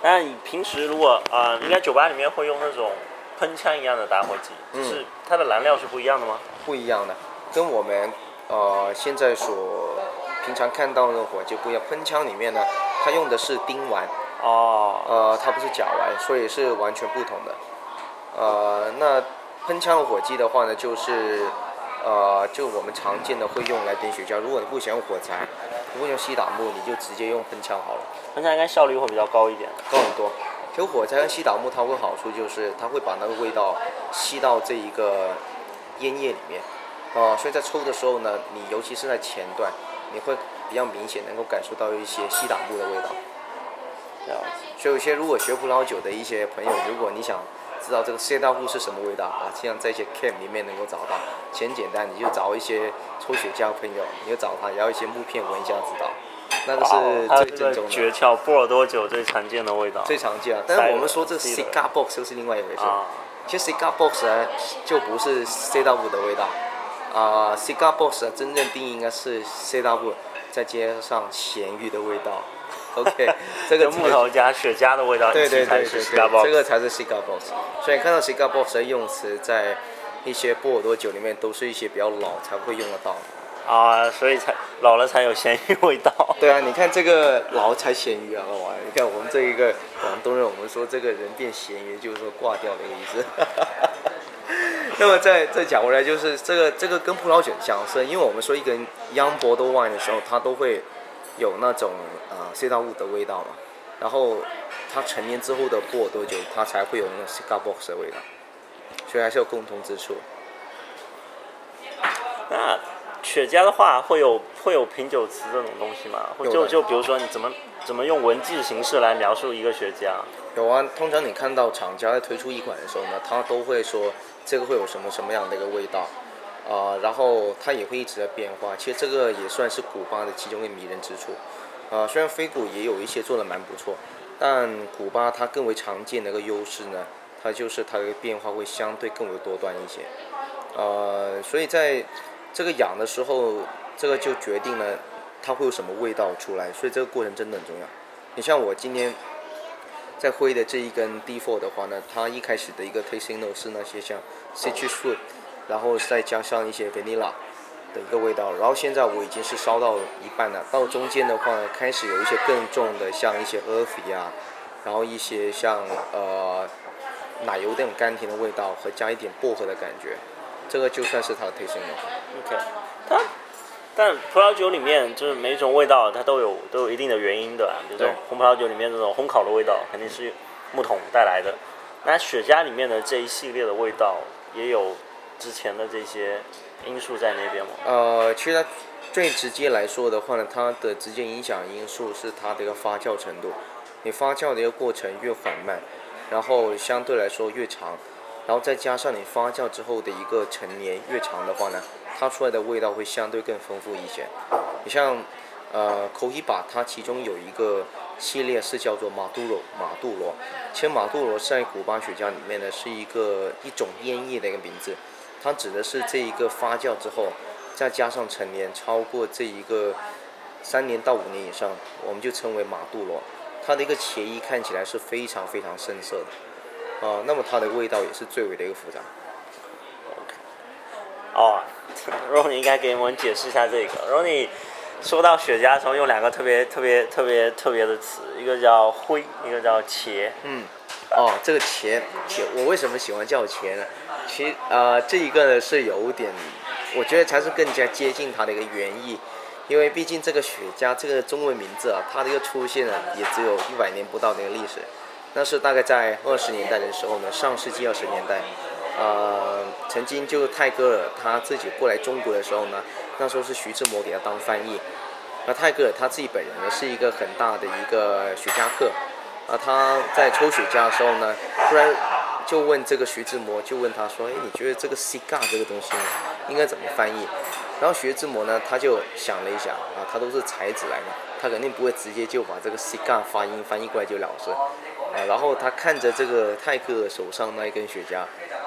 那你平时如果啊、呃应该酒吧里面会用那种喷枪一样的打火机，嗯就是它的燃料是不一样的吗？不一样的，跟我们呃现在所平常看到的火就不一样。喷枪里面呢，它用的是丁烷，哦，呃，它不是甲烷，所以是完全不同的。呃，那喷枪火机的话呢，就是呃，就我们常见的会用来点雪茄。如果你不想用火柴，不会用西打木，你就直接用喷枪好了。喷枪应该效率会比较高一点。高很多。其实火柴跟西打木它会好处就是它会把那个味道吸到这一个烟叶里面，啊、所以在抽的时候呢，你尤其是在前段，你会比较明显能够感受到一些西打木的味道。所以有些如果学葡萄酒的一些朋友，如果你想知道这个西打木是什么味道啊，这样在一些 camp 里面能够找到，很简单，你就找一些抽雪茄朋友，你就找他，然后一些木片闻一下知道，那个是最正宗的。诀窍，波尔多酒最常见的味道。最常见啊，但是我们说这 cigar box 又是另外一回事。啊，其实 cigar box 呢就不是 C W 的味道，啊、c i g a r box 的真正定义应该是 C W 再加上咸鱼的味道。OK，这个木头加雪茄的味道对对对对对，这个才是 cigar box。所以看到 cigar box 的用词，在一些波尔多酒里面都是一些比较老才会用得到的。啊，所以才老了才有咸鱼味道。对啊，你看这个老才咸鱼啊，老玩。你看我们这一个广东人，我们说这个人变咸鱼，就是说挂掉的意思。那么再再讲回来，就是这个这个跟葡萄酒相似，因为我们说一个 Young b o r d e a u wine 的时候，它都会有那种啊 C 大物的味道嘛，然后它成年之后的过多久，它才会有那种 cigar box 的味道，所以还是有共同之处。那雪茄的话，会有会有品酒词这种东西吗？或就就比如说你怎么怎么用文字形式来描述一个雪茄？有啊，通常你看到厂家在推出一款的时候呢，他都会说这个会有什么什么样的一个味道，啊、然后它也会一直在变化。其实这个也算是古巴的其中一个迷人之处。啊、虽然飞古也有一些做的蛮不错，但古巴它更为常见的一个优势呢，它就是它的变化会相对更为多端一些。呃，所以在这个养的时候，这个就决定了它会有什么味道出来，所以这个过程真的很重要。你像我今天在挥的这一根 D4 的话呢，它一开始的一个 tasting note 是那些像 citrus fruit，然后再加上一些 vanilla 的一个味道，然后现在我已经是烧到一半了，到中间的话，开始有一些更重的，像一些 earthy 啊，然后一些像呃奶油那种甘甜的味道和加一点薄荷的感觉，这个就算是它的 tasting note。OK，它但葡萄酒里面就是每一种味道它都有都有一定的原因的，比如说红葡萄酒里面这种烘烤的味道肯定是木桶带来的，那雪茄里面的这一系列的味道也有之前的这些因素在那边吗？呃，其实它最直接来说的话呢，它的直接影响因素是它的一个发酵程度。你发酵的一个过程越缓慢，然后相对来说越长，然后再加上你发酵之后的一个陈年越长的话呢，它出来的味道会相对更丰富一些。你像呃口希巴，它其中有一个系列是叫做马杜罗，马杜罗。其实马杜罗在古巴雪茄里面呢是一个一种烟叶的一个名字，它指的是这一个发酵之后，再加上陈年超过这一个三年到五年以上，我们就称为马杜罗。它的一个茄衣看起来是非常非常深色的，啊、那么它的味道也是最为的一个复杂。哦 r o n 应该给我们解释一下这个。r o n 说到雪茄的时候，用两个特别特别特别特别的词，一个叫灰，一个叫茄。嗯，哦，这个茄茄，我为什么喜欢叫茄呢？其呃，这一个呢是有点，我觉得才是更加接近它的一个原意，因为毕竟这个雪茄这个中文名字啊，它的一个出现呢也只有一百年不到的一个历史，那是大概在二十年代的时候呢，上世纪二十年代，呃，曾经就泰戈尔他自己过来中国的时候呢，那时候是徐志摩给他当翻译，那泰戈尔他自己本人呢是一个很大的一个雪茄客。啊，他在抽雪茄的时候呢，突然就问这个徐志摩，就问他说：“哎，你觉得这个 cigar 这个东西，应该怎么翻译？”然后徐志摩呢，他就想了一想，啊，他都是才子来的，他肯定不会直接就把这个 cigar 发音翻译过来就了事。啊，然后他看着这个泰戈尔手上那一根雪茄，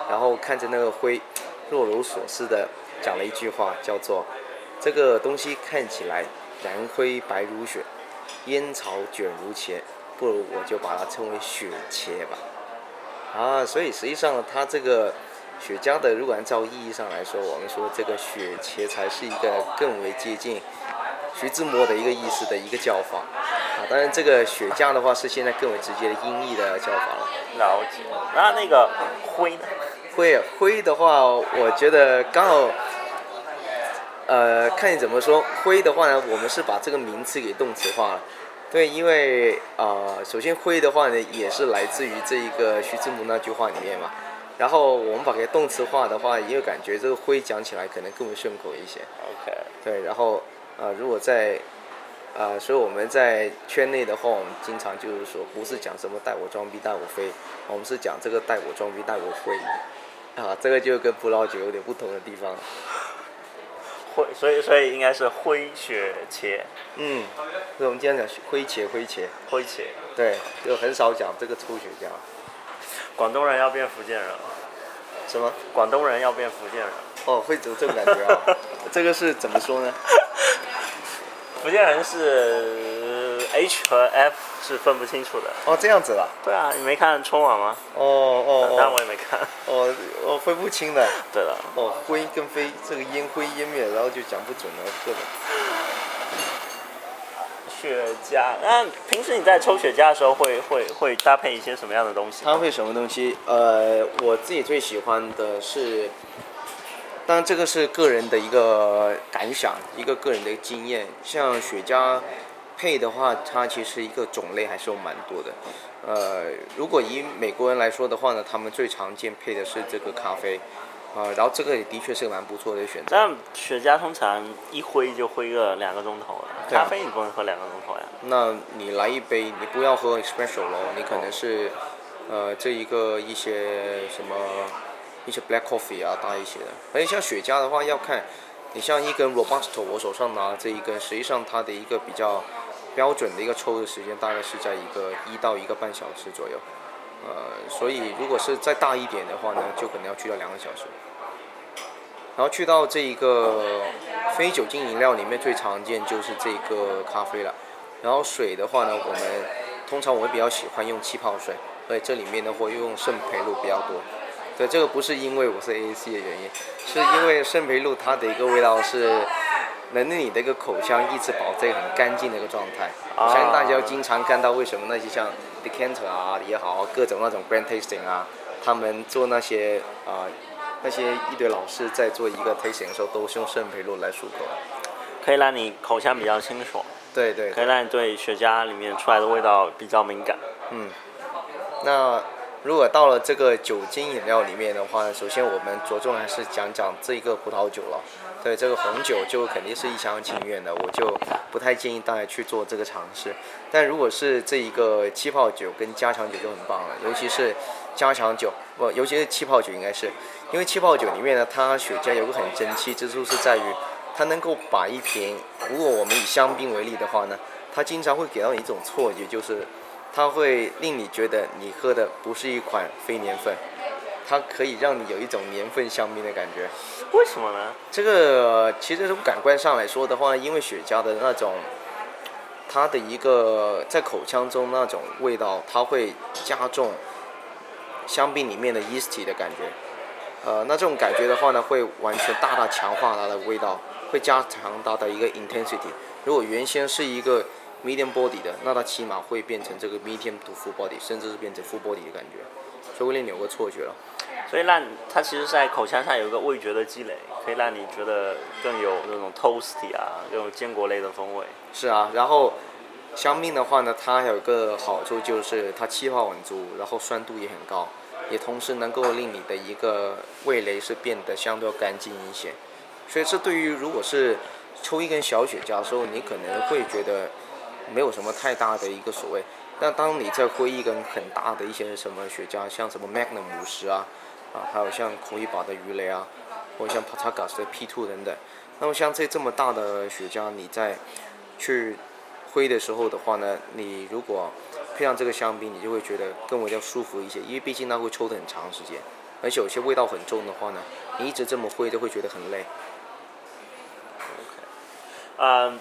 然后看着那个灰，若有所思的讲了一句话，叫做：“这个东西看起来蓝灰白如雪，烟草卷如茄。”不如我就把它称为雪茄吧。啊，所以实际上它这个雪茄的，如果按照意义上来说，我们说这个雪茄才是一个更为接近徐志摩的一个意思的一个叫法。啊，当然这个雪茄的话是现在更为直接的音译的叫法了。了解。那那个灰呢？灰灰的话，我觉得刚好，呃，看你怎么说。灰的话呢，我们是把这个名词给动词化了。对，因为啊、呃，首先灰的话呢，也是来自于这一个徐志摩那句话里面嘛。然后我们把它动词化的话，也有感觉这个灰讲起来可能更为顺口一些。OK，对，然后如果在啊、呃，所以我们在圈内的话，我们经常就是说，不是讲什么带我装逼带我飞，我们是讲这个带我装逼带我飞。啊，这个就跟葡萄酒有点不同的地方。灰，所以所以应该是灰雪茄，嗯，所以我们经常讲灰茄灰茄，灰茄。对，就很少讲这个抽雪茄。广东人要变福建人了，什么？广东人要变福建人。哦，会有这种感觉啊？这个是怎么说呢？福建人是 H 和 F 是分不清楚的。哦，这样子啦。对啊，你没看春晚吗？哦哦当然我哦。也没看。哦哦，分不清的。对了，哦，灰跟飞，这个烟灰烟灭，然后就讲不准了，各种。雪茄。那平时你在抽雪茄的时候会会会搭配一些什么样的东西？搭配什么东西？呃，我自己最喜欢的是，当然这个是个人的一个感想，一个个人的经验。像雪茄配的话，它其实一个种类还是有蛮多的。呃，如果以美国人来说的话呢，他们最常见配的是这个咖啡，啊、然后这个也的确是个蛮不错的选择。但雪茄通常一挥就挥个两个钟头了，咖啡你不能喝两个钟头呀。那你来一杯，你不要喝 espresso 咯，你可能是，呃，这一个一些什么一些 black coffee 啊，大一些的。而且像雪茄的话，要看，你像一根 robusto，我手上拿的这一根，实际上它的一个比较标准的一个抽的时间，大概是在一个一到一个半小时左右。呃，所以如果是再大一点的话呢，就可能要去到两个小时。然后去到这一个非酒精饮料里面最常见就是这个咖啡了。然后水的话呢，我们通常我会比较喜欢用气泡水，所以这里面呢会用圣培露比较多。对，这个不是因为我是 A A C 的原因，是因为圣培露它的一个味道是能令你的一个口腔一直保持很干净的一个状态。我相信大家经常看到为什么那些像 Decanter 啊也好，各种那种 Brand Tasting 啊，他们做那些啊那些一堆老师在做一个 tasting 的时候，都是用圣培露来漱口，可以让你口腔比较清爽，对对可以让你对雪茄里面出来的味道比较敏感。嗯，那如果到了这个酒精饮料里面的话，首先我们着重还是讲讲这一个葡萄酒了。对，这个红酒就肯定是一厢情愿的，我就不太建议大家去做这个尝试。但如果是这一个气泡酒跟加强酒就很棒了，尤其是加强酒，不，尤其是气泡酒应该是，因为气泡酒里面呢，它雪茄有个很珍奇之处是在于，它能够把一瓶，如果我们以香槟为例的话呢，它经常会给到你一种错觉，就是它会令你觉得你喝的不是一款非年份，它可以让你有一种年份香槟的感觉。为什么呢？这个其实从感官上来说的话，因为雪茄的那种，它的一个在口腔中那种味道，它会加重香槟里面的 yeasty 的感觉。呃，那这种感觉的话呢，会完全大大强化它的味道，会加强它的一个 intensity。如果原先是一个 medium body 的，那它起码会变成这个 medium to full body，甚至是变成 full body 的感觉，所以会令你有个错觉了。所以让它其实在口腔上有一个味觉的积累，可以让你觉得更有那种 toasty 啊，这种坚果类的风味。是啊，然后香槟的话呢，它有个好处就是它气泡很足，然后酸度也很高，也同时能够令你的一个味蕾是变得相对要干净一些。所以这对于如果是抽一根小雪茄的时候，你可能会觉得没有什么太大的一个所谓。但当你在挥一根很大的一些什么雪茄，像什么 Magnum 五十啊，啊，还有像孔一把的鱼雷啊，或者像 Patagas 的 P Two 等等，那么像这这么大的雪茄，你在去挥的时候的话呢，你如果配上这个香槟，你就会觉得更为要舒服一些，因为毕竟它会抽的很长时间，而且有些味道很重的话呢，你一直这么挥都会觉得很累。OK，嗯，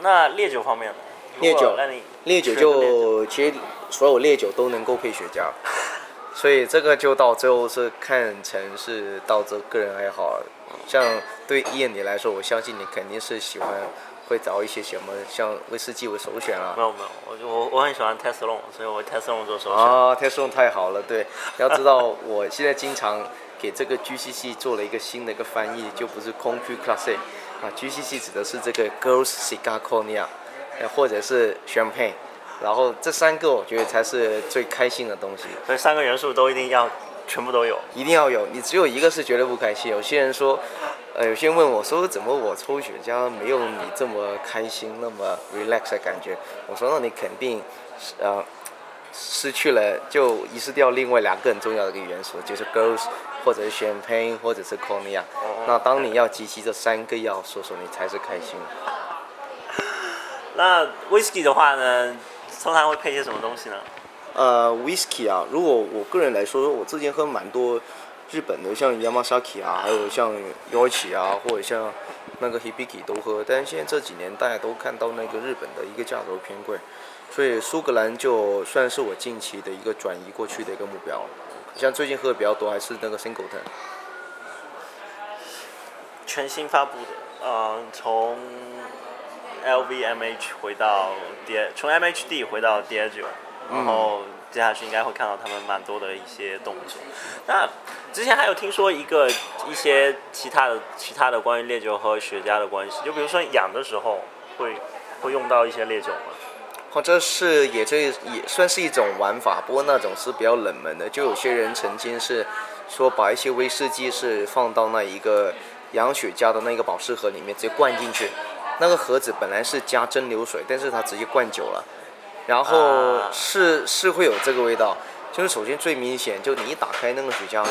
那烈酒方面呢？烈酒烈酒就其实所有烈酒都能够配雪茄，所以这个就到最后是看成是到这个人爱好。像对伊恩你来说，我相信你肯定是喜欢会找一些什么像威士忌为首选啊没。有没有，我就我我很喜欢 Tesla，所以我 Tesla 做首选。啊，泰松太好了，对，要知道我现在经常给这个 GCC 做了一个新的一个翻译，就不是空区 Classic 啊，GCC 指的是这个 Girls Cigar Cognac，呃或者是 Champagne，然后这三个我觉得才是最开心的东西，所以三个元素都一定要全部都有。一定要有，你只有一个是绝对不开心。有些人说，呃，有些人问我说，怎么我抽雪茄没有你这么开心，那么 relax 的感觉？我说，那你肯定，呃，失去了，就遗失掉另外两个很重要的一个元素，就是 girls 或者是 champagne 或者是 cognac。那当你要集齐这三个要素的时候，你才是开心的。那 whisky 的话呢，通常会配些什么东西呢？呃，whisky 啊，如果我个人来说，我之前喝蛮多日本的，像 Yamazaki 啊，还有像 Yoichi 啊，或者像那个 Hibiki 都喝，但是现在这几年大家都看到那个日本的一个价格偏贵，所以苏格兰就算是我近期的一个转移过去的一个目标。像最近喝的比较多还是那个 Singleton，全新发布的，呃，从 LVMH 回到 D，从 MHD 回到 D 九，然后接下去应该会看到他们蛮多的一些动作。那之前还有听说一个一些其他的其他的关于烈酒和雪茄的关系，就比如说养的时候会会用到一些烈酒吗？或者是也这也算是一种玩法，不过那种是比较冷门的。就有些人曾经是说把一些威士忌是放到那一个养雪茄的那个保湿盒里面直接灌进去，那个盒子本来是加蒸馏水，但是它直接灌酒了，然后啊是是会有这个味道。就是首先最明显，就你一打开那个雪茄呢，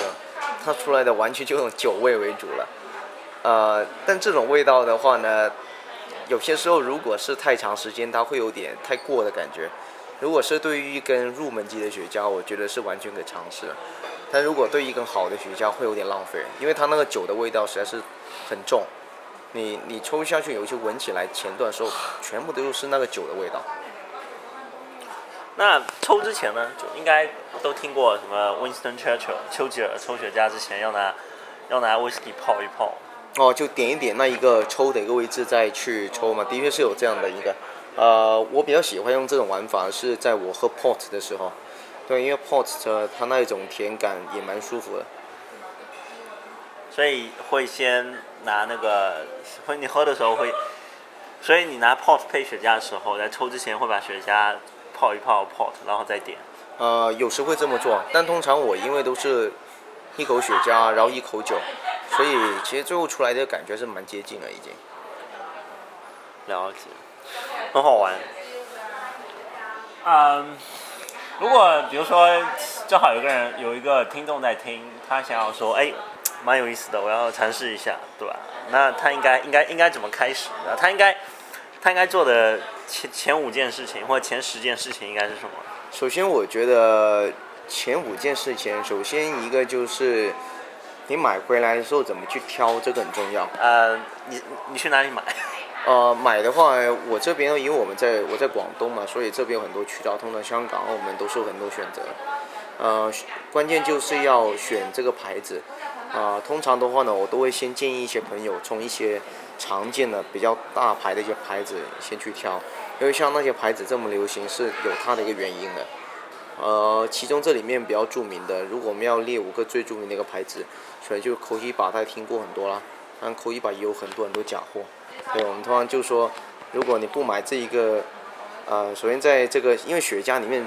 它出来的完全就用酒味为主了。呃，但这种味道的话呢，有些时候如果是太长时间，它会有点太过的感觉。如果是对于一根入门级的雪茄，我觉得是完全可以尝试。但如果对于一根好的雪茄，会有点浪费，因为它那个酒的味道实在是很重。你你抽下去，有些闻起来前段时候全部都是那个酒的味道。那抽之前呢，就应该都听过什么 Winston Churchill 丘吉尔抽雪茄之前要拿要拿威士忌泡一泡。哦，就点一点那一个抽的一个位置再去抽嘛，的确是有这样的一个。呃，我比较喜欢用这种玩法是在我喝 port 的时候，对，因为 port 它它那一种甜感也蛮舒服的。所以会先拿那个，会你喝的时候会，所以你拿 port 配雪茄的时候，在抽之前会把雪茄泡一泡 port，然后再点。呃，有时会这么做，但通常我因为都是一口雪茄，然后一口酒，所以其实最后出来的感觉是蛮接近了已经。了解，很好玩。嗯，如果比如说正好有个人有一个听众在听，他想要说，哎，蛮有意思的，我要尝试一下，对吧？那他应该应该应该怎么开始？啊，他应该他应该做的前前五件事情或者前十件事情应该是什么？首先，我觉得前五件事情，首先一个就是你买回来的时候怎么去挑，这个很重要。呃，你你去哪里买？呃，买的话，我这边因为我们在我在广东嘛，所以这边有很多渠道，通常香港、澳门都是有很多选择。呃，关键就是要选这个牌子。啊，通常的话呢，我都会先建议一些朋友从一些常见的、比较大牌的一些牌子先去挑，因为像那些牌子这么流行是有它的一个原因的。呃，其中这里面比较著名的，如果我们要列五个最著名的一个牌子，所以就口一把，大家听过很多啦。但口一把也有很多很多假货。对，我们通常就说，如果你不买这一个，呃，首先在这个，因为雪茄里面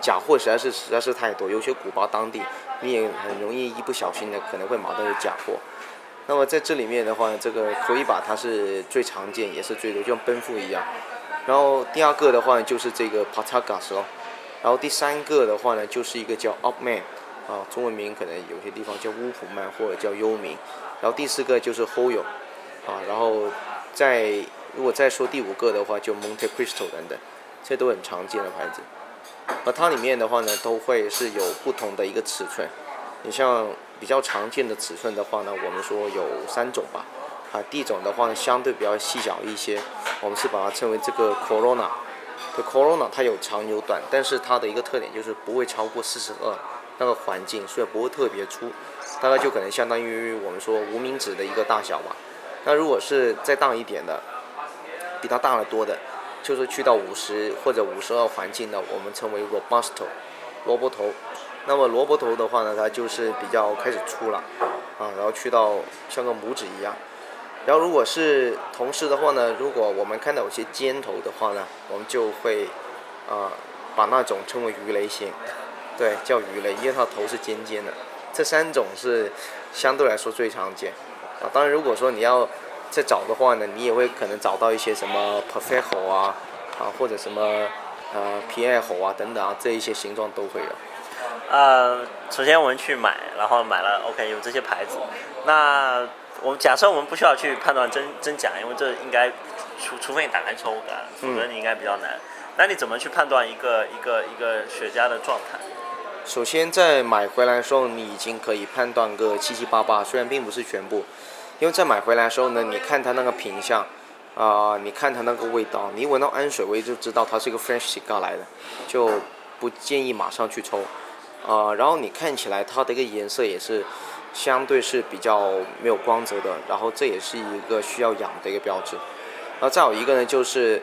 假货实在是实在是太多，有些古巴当地你也很容易一不小心的可能会买到有假货。那么在这里面的话，这个口一把它是最常见也是最多，就像奔富一样。然后第二个的话就是这个 Patagas 哦，然后第三个的话呢就是一个叫 Upman，啊，中文名可能有些地方叫乌普曼或者叫幽冥。然后第四个就是 Hoyo，啊，然后。再如果再说第五个的话，就 Monte Cristo 等等，这都很常见的牌子。而它里面的话呢，都会是有不同的一个尺寸。你像比较常见的尺寸的话呢，我们说有三种吧。啊，第一种的话呢，相对比较细小一些，我们是把它称为这个 Corona。这，Corona 它有长有短，但是它的一个特点就是不会超过四十二那个环境，所以不会特别粗，大概就可能相当于我们说无名指的一个大小吧。那如果是再大一点的，比它大得多的，就是去到五十或者五十二环境的，我们称为 robusto，萝卜头。那么萝卜头的话呢，它就是比较开始粗了，啊，然后去到像个拇指一样。然后如果是同时的话呢，如果我们看到有些尖头的话呢，我们就会啊把那种称为鱼雷型，对，叫鱼雷，因为它头是尖尖的。这三种是相对来说最常见。啊，当然，如果说你要再找的话呢，你也会可能找到一些什么 perfect 啊，啊或者什么呃 p i 猴啊等等啊，这一些形状都会有。呃，首先我们去买，然后买了 OK 有这些牌子，那我们假设我们不需要去判断真真假，因为这应该除除非你打开抽感，否则你应该比较难。那你怎么去判断一个一个一个雪茄的状态？首先在买回来的时候，你已经可以判断个七七八八，虽然并不是全部。因为在买回来的时候呢，你看它那个品相，啊，你看它那个味道，你闻到氨水味就知道它是一个 French cigar 来的，就不建议马上去抽，啊，然后你看起来它的一个颜色也是相对是比较没有光泽的，然后这也是一个需要养的一个标志。然后再有一个呢，就是，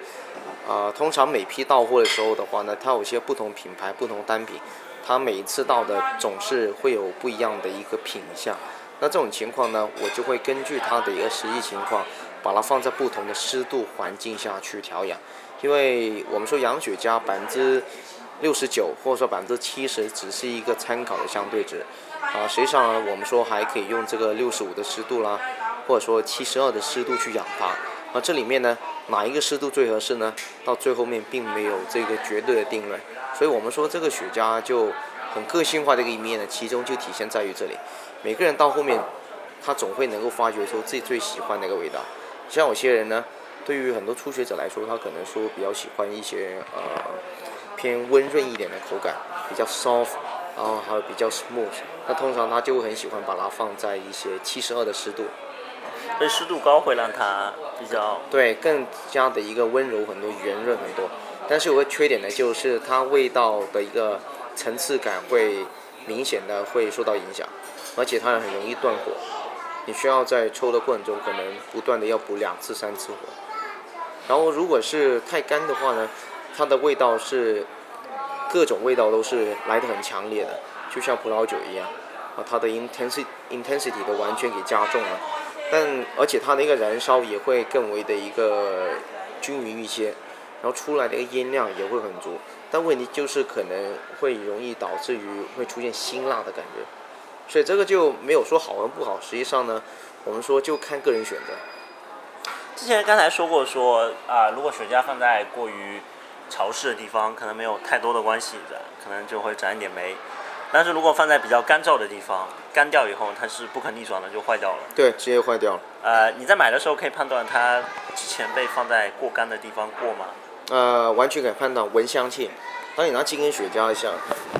啊，通常每批到货的时候的话呢，它有些不同品牌、不同单品，它每一次到的总是会有不一样的一个品相。那这种情况呢，我就会根据它的一个实际情况，把它放在不同的湿度环境下去调养。因为我们说养雪茄百分之六十九或者说百分之七十只是一个参考的相对值，啊，实际上呢，我们说还可以用这个六十五的湿度啦，或者说七十二的湿度去养它。那这里面呢，哪一个湿度最合适呢？到最后面并没有这个绝对的定论。所以我们说这个雪茄就很个性化的一个一面呢，其中就体现在于这里。每个人到后面，他总会能够发掘出自己最喜欢的一个味道。像有些人呢，对于很多初学者来说，他可能说比较喜欢一些呃偏温润一点的口感，比较 soft，然后还有比较 smooth。那通常他就会很喜欢把它放在一些七十二的湿度，所以湿度高会让它比较对，更加的一个温柔很多，圆润很多。但是有个缺点呢，就是它味道的一个层次感会明显的会受到影响，而且它也很容易断火。你需要在抽的过程中，可能不断的要补两次、三次火。然后如果是太干的话呢，它的味道是各种味道都是来的很强烈的，就像葡萄酒一样，啊，它的 intensity intensity 都完全给加重了。但而且它的一个燃烧也会更为的一个均匀一些，然后出来的一个烟量也会很足。但问题就是可能会容易导致于会出现辛辣的感觉。所以这个就没有说好跟不好，实际上呢，我们说就看个人选择。之前刚才说过说啊，如果雪茄放在过于潮湿的地方，可能没有太多的关系的，可能就会长一点霉。但是如果放在比较干燥的地方，干掉以后它是不可逆转的，就坏掉了。对，直接坏掉了。呃，你在买的时候可以判断它之前被放在过干的地方过吗？呃，完全可以判断闻香气。当你拿金根雪茄一下，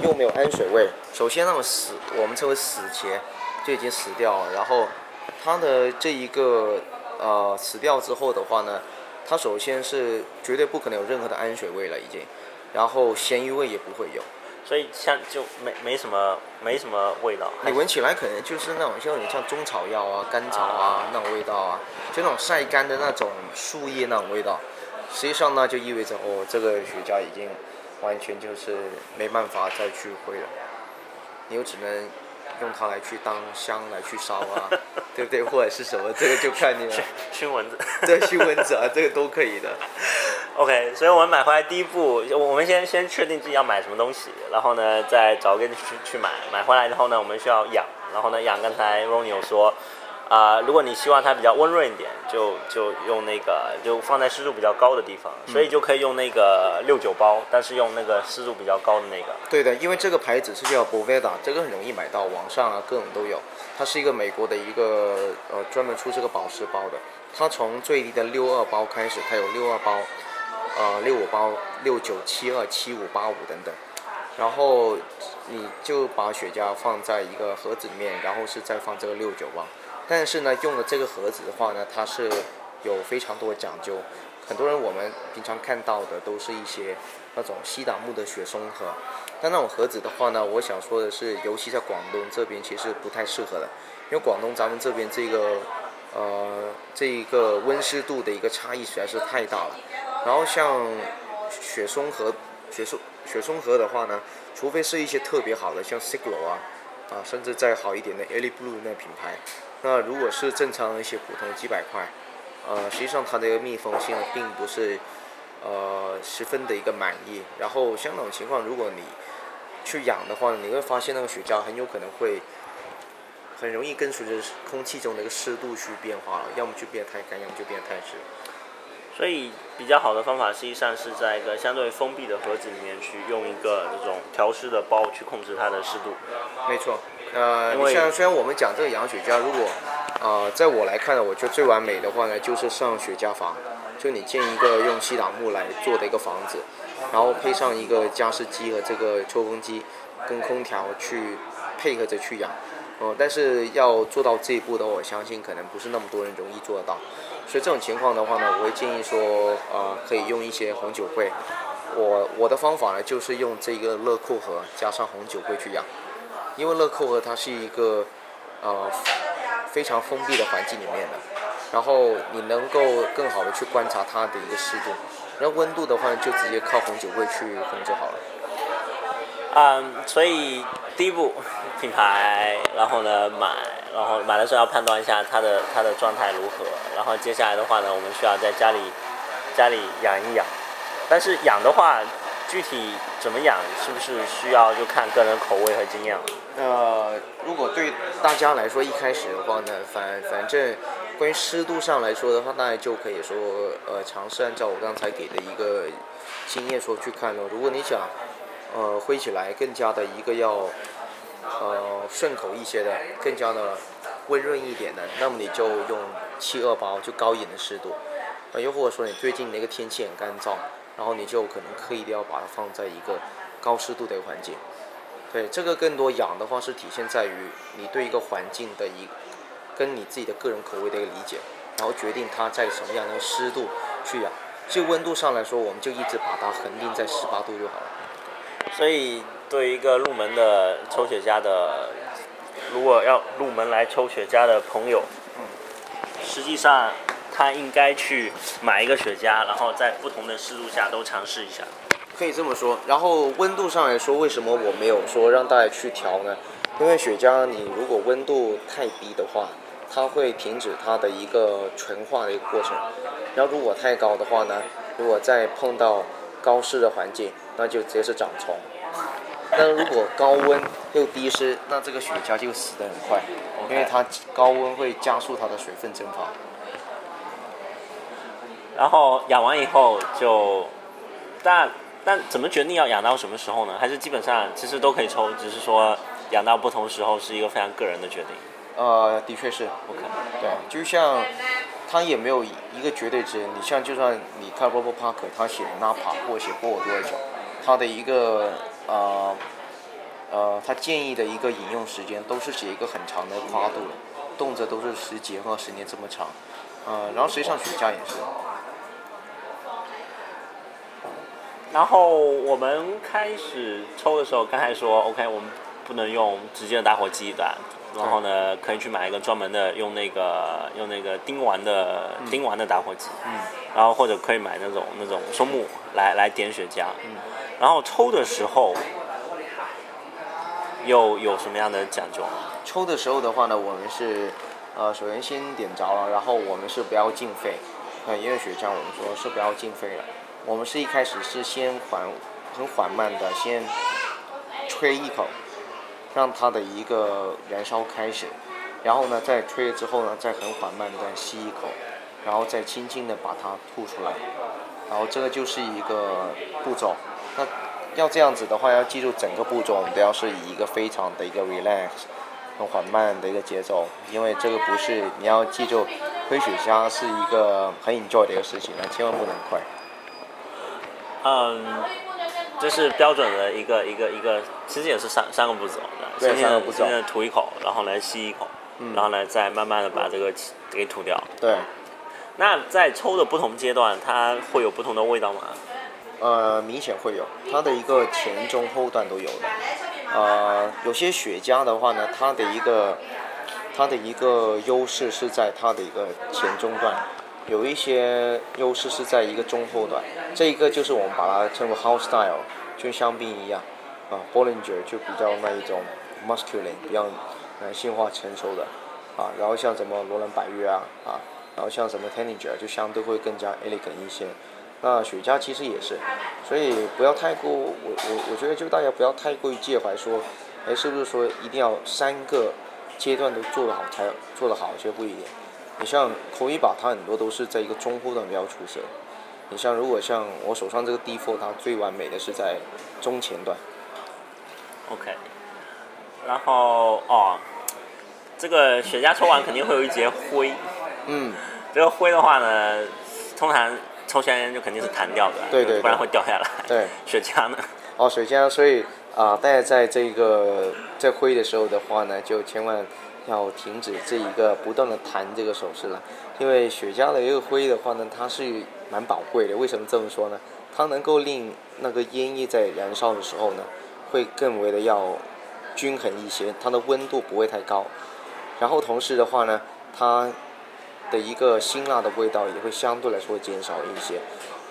又没有氨水味。首先那种死，我们称为死茄，就已经死掉了。然后它的这一个呃死掉之后的话呢，它首先是绝对不可能有任何的氨水味了已经，然后咸鱼味也不会有。所以像就没没什么没什么味道。你闻起来可能就是那种像有点像中草药啊、甘草啊那种味道啊，就那种晒干的那种树叶那种味道。实际上呢，就意味着哦，这个雪茄已经完全就是没办法再去挥了，你又只能用它来去当香来去烧啊，对不对？或者是什么，这个就看你了。熏蚊子。对，熏蚊子啊，这个都可以的。OK，所以我们买回来第一步，我们先先确定自己要买什么东西，然后呢，再找个地去去买。买回来之后呢，我们需要养，然后呢，养刚才 Ronnie 有说，啊、如果你希望它比较温润一点，就就用那个就放在湿度比较高的地方，所以就可以用那个六九包，但是用那个湿度比较高的那个。对的，因为这个牌子是叫 Boveda，这个很容易买到，网上啊各种都有。它是一个美国的一个呃专门出这个保湿包的，它从最低的六二包开始，它有六二包，呃六五包、六九、七二、七五、八五等等。然后你就把雪茄放在一个盒子里面，然后是再放这个六九包。但是呢，用的这个盒子的话呢，它是有非常多讲究。很多人我们平常看到的都是一些那种西达木的雪松盒，但那种盒子的话呢，我想说的是，尤其在广东这边其实不太适合的，因为广东咱们这边这个呃这一个温湿度的一个差异实在是太大了。然后像雪松盒、雪松雪松盒的话呢，除非是一些特别好的，像 Siglo 啊啊，甚至再好一点的 Ellie Blue 那品牌，那如果是正常的一些普通几百块。呃，实际上它的一个密封性并不是呃十分的一个满意。然后像那种情况，如果你去养的话，你会发现那个雪茄很有可能会很容易跟随着空气中的一个湿度去变化了，要么就变得太干，要么就变得太湿。所以比较好的方法，实际上是在一个相对封闭的盒子里面去用一个这种调湿的包去控制它的湿度。没错，呃，你像虽然我们讲这个养雪茄，如果呃，在我来看呢，我觉得最完美的话呢，就是上雪茄房，就你建一个用西达木来做的一个房子，然后配上一个加湿机和这个抽风机跟空调去配合着去养。呃，但是要做到这一步的话，我相信可能不是那么多人容易做得到。所以这种情况的话呢，我会建议说，呃，可以用一些红酒柜。我我的方法呢，就是用这个乐扣盒加上红酒柜去养，因为乐扣盒它是一个呃非常封闭的环境里面的，然后你能够更好的去观察它的一个湿度，然后温度的话就直接靠红酒柜去控制好了。嗯，所以第一步品牌，然后呢买，然后买的时候要判断一下它的它的状态如何，然后接下来的话呢，我们需要在家里家里养一养，但是养的话，具体怎么养，是不是需要就看个人口味和经验了。呃，如果对大家来说一开始的话呢，反反正关于湿度上来说的话，那就可以说呃尝试按照我刚才给的一个经验说去看咯。如果你想呃挥起来更加的一个要呃顺口一些的，更加的温润一点的，那么你就用七二八就高一点的湿度。啊，又或者说你最近那个天气很干燥，然后你就可能刻意的要把它放在一个高湿度的环境。对，这个更多养的方式体现在于你对一个环境的一跟你自己的个人口味的一个理解，然后决定它在什么样的湿度去养。就温度上来说，我们就一直把它恒定在十八度就好了。所以，对于一个入门的抽雪茄的，如果要入门来抽雪茄的朋友，实际上他应该去买一个雪茄，然后在不同的湿度下都尝试一下。可以这么说。然后温度上来说，为什么我没有说让大家去调呢？因为雪茄你如果温度太低的话，它会停止它的一个纯化的一个过程。然后如果太高的话呢，如果再碰到高湿的环境，那就直接是长虫。那如果高温又低湿，那这个雪茄就死得很快，因为它高温会加速它的水分蒸发。然后养完以后就，但但怎么决定要养到什么时候呢？还是基本上其实都可以抽，只是说养到不同时候是一个非常个人的决定。呃，的确是，OK，对，就像它也没有一个绝对值。你像就算你看 Robert Parker，他写 Napa 或写波尔多的酒，他的一个呃呃，他建议的一个饮用时间都是写一个很长的跨度的，动辄都是十几或十年这么长。呃，然后实际上雪茄也是。然后我们开始抽的时候，刚才说 OK，我们不能用直接的打火机的，然后呢，可以去买一个专门的用那个用那个钉完的钉完的打火机，嗯，然后或者可以买那种那种松木来来点雪茄，嗯，然后抽的时候有有什么样的讲究？抽的时候的话呢，我们是呃首先先点着了，然后我们是不要进肺，呃，因为雪茄我们说是不要进肺的。我们是一开始是先缓，很缓慢的先吹一口，让它的一个燃烧开始，然后呢，再吹之后呢，再很缓慢的吸一口，然后再轻轻的把它吐出来，然后这个就是一个步骤。那要这样子的话，要记住整个步骤，我们都要是以一个非常的一个 relax，很缓慢的一个节奏，因为这个不是你要记住，吹雪茄是一个很 enjoy 的一个事情，那千万不能快。嗯，这是标准的一个一个一个，其实也是三三个步骤的。对，三个步骤。先吐一口，然后来吸一口，嗯然后来再慢慢的把这个给吐掉。对。那在抽的不同阶段，它会有不同的味道吗？呃，明显会有，它的一个前中后段都有的。呃，有些雪茄的话呢，它的一个它的一个优势是在它的一个前中段。有一些优势是在一个中后段，这一个就是我们把它称为 house style，就香槟一样，啊，Bollinger 就比较那一种 masculine，比较男性化成熟的，啊，然后像什么罗兰百悦啊，啊，然后像什么 Tanager 就相对会更加 elegant 一些，那雪茄其实也是，所以不要太过，我我我觉得就大家不要太过于介怀说，哎，是不是说一定要三个阶段都做得好才做得好，其实不一定。你像口一把，它很多都是在一个中后段比较出色。你像如果像我手上这个 D4，它最完美的是在中前段。OK。然后哦，这个雪茄抽完肯定会有一节灰。嗯。这个灰的话呢，通常抽香烟就肯定是弹掉的，对对，不然会掉下来。对。雪茄呢？哦，雪茄，所以啊，大家在这个在灰的时候的话呢，就千万。要停止这一个不断的弹这个手势了，因为雪茄的一个灰的话呢，它是蛮宝贵的。为什么这么说呢？它能够令那个烟叶在燃烧的时候呢，会更为的要均衡一些，它的温度不会太高。然后同时的话呢，它的一个辛辣的味道也会相对来说减少一些。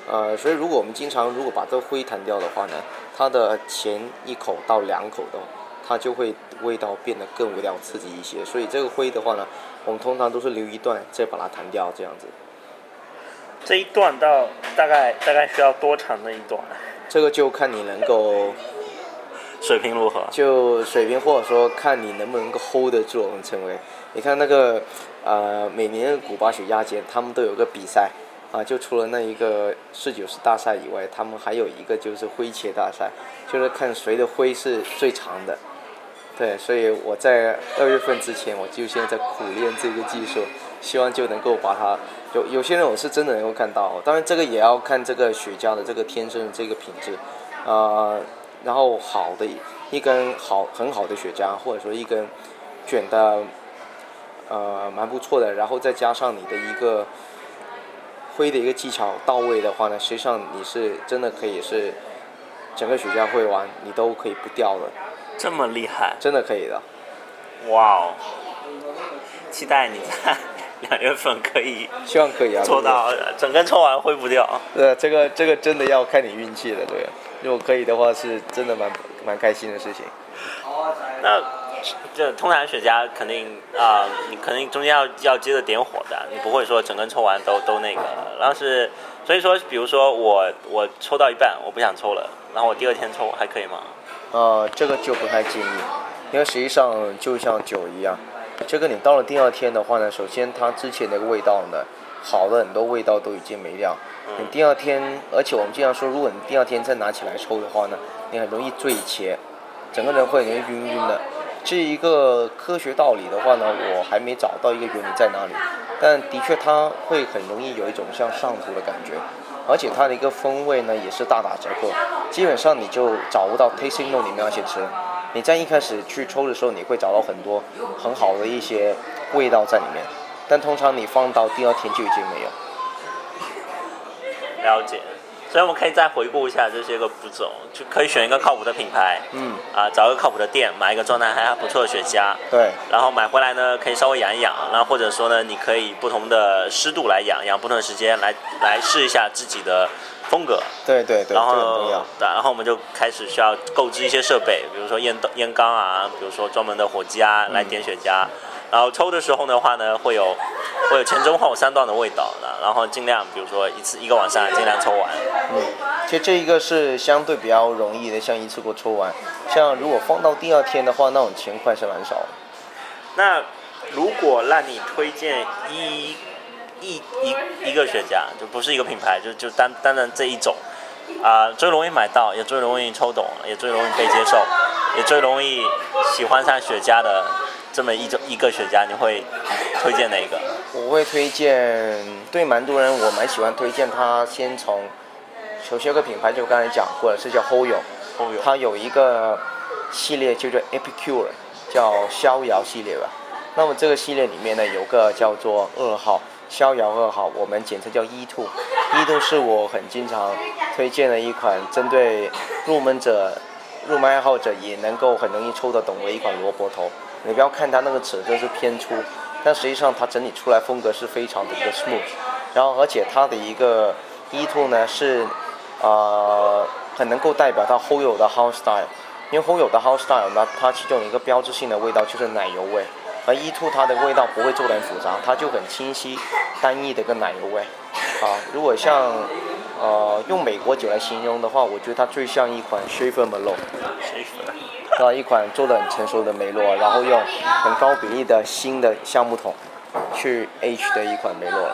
呃，所以如果我们经常如果把这个灰弹掉的话呢，它的前一口到两口的。它就会味道变得更为了刺激一些，所以这个灰的话呢，我们通常都是留一段再把它弹掉这样子。这一段到大概大概需要多长的一段？这个就看你能够水平如何。就水平或者说看你能不能够 hold 得住，我们称为。你看那个呃，每年古巴雪茄节他们都有个比赛啊，就除了那一个四九十大赛以外，他们还有一个就是灰切大赛，就是看谁的灰是最长的。对，所以我在二月份之前，我就现在在苦练这个技术，希望就能够把它有有些人我是真的能够看到，当然这个也要看这个雪茄的这个天生的这个品质，呃，然后好的一根好很好的雪茄，或者说一根卷的呃蛮不错的，然后再加上你的一个挥的一个技巧到位的话呢，实际上你是真的可以是整个雪茄会完你都可以不掉的，这么厉害，真的可以的。哇哦！期待你在 两月份可以希望可以啊，抽到整根抽完挥不掉。对，这个这个真的要看你运气的，对。如果可以的话，是真的蛮蛮开心的事情。那这通常雪茄肯定啊，你肯定中间要要接着点火的，你不会说整根抽完都都那个。然后是，所以说，比如说我我抽到一半，我不想抽了，然后我第二天抽还可以吗？呃，这个就不太建议，因为实际上就像酒一样，这个你到了第二天的话呢，首先它之前那个味道呢，好的很多味道都已经没掉。你第二天，而且我们经常说，如果你第二天再拿起来抽的话呢，你很容易醉茄，整个人会容易晕晕的。这一个科学道理的话呢，我还没找到一个原理在哪里，但的确它会很容易有一种像上头的感觉，而且它的一个风味呢也是大打折扣，基本上你就找不到 tasting note 里面那些词，你在一开始去抽的时候，你会找到很多很好的一些味道在里面，但通常你放到第二天就已经没有。了解，所以我们可以再回顾一下这些个步骤，就可以选一个靠谱的品牌，嗯，啊，找一个靠谱的店，买一个状态还不错的雪茄，对，然后买回来呢，可以稍微养一养，然后或者说呢，你可以不同的湿度来养，养不同的时间来来试一下自己的风格，对对对，然后这个很重要。然后我们就开始需要购置一些设备，比如说烟烟缸啊，比如说专门的火机啊，来点雪茄。然后抽的时候的话呢，会有会有前中后三段的味道的，然后尽量比如说一次一个晚上尽量抽完。嗯，其实这一个是相对比较容易的，像一次过抽完。像如果放到第二天的话，那种钱块是蛮少的。那如果让你推荐一一一一个雪茄，就不是一个品牌，就就单单单这一种，啊、最容易买到，也最容易抽懂，也最容易被接受，也最容易喜欢上雪茄的这么一种一个雪茄，你会推荐哪一个？我会推荐，对蛮多人我蛮喜欢推荐他先从，首先有个品牌就刚才讲过了，是叫 Hoyo，后有它有一个系列就叫 Epicure，叫逍遥系列吧。那么这个系列里面呢，有个叫做二号逍遥二号，我们简称叫 E two。E two 是我很经常推荐的一款针对入门者、入门爱好者也能够很容易抽得懂的一款萝卜头。你不要看它那个尺寸是偏粗，但实际上它整体出来风格是非常的一个 smooth。然后而且它的一个 E2 呢是呃很能够代表它 Hoyo 的 House Style。因为 Hoyo 的 House Style 呢，它其中一个标志性的味道就是奶油味，而 E2 它的味道不会做的很复杂，它就很清晰、单一的一个奶油味。啊，如果像呃用美国酒来形容的话，我觉得它最像一款 Shaver Malo，谁说？啊，一款做的很成熟的梅洛，然后用很高比例的新的橡木桶去 H 的一款梅洛。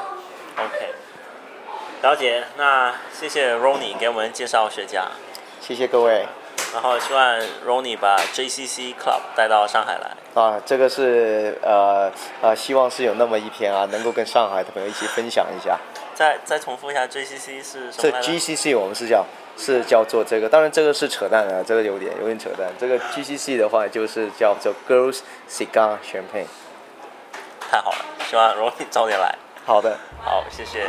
OK，了解。那谢谢 Ronnie 给我们介绍雪茄，谢谢各位。然后希望 Ronnie 把 JCC Club 带到上海来。啊，这个是呃呃，希望是有那么一天啊，能够跟上海的朋友一起分享一下。再再重复一下 JCC 是什这么来着？GCC 我们是叫是叫做这个，当然这个是扯淡啊，这个有点有点扯淡。这个 GCC 的话就是叫做 Girls Cigar Champagne。太好了，希望 Ronnie 早点来。好的。好，谢谢。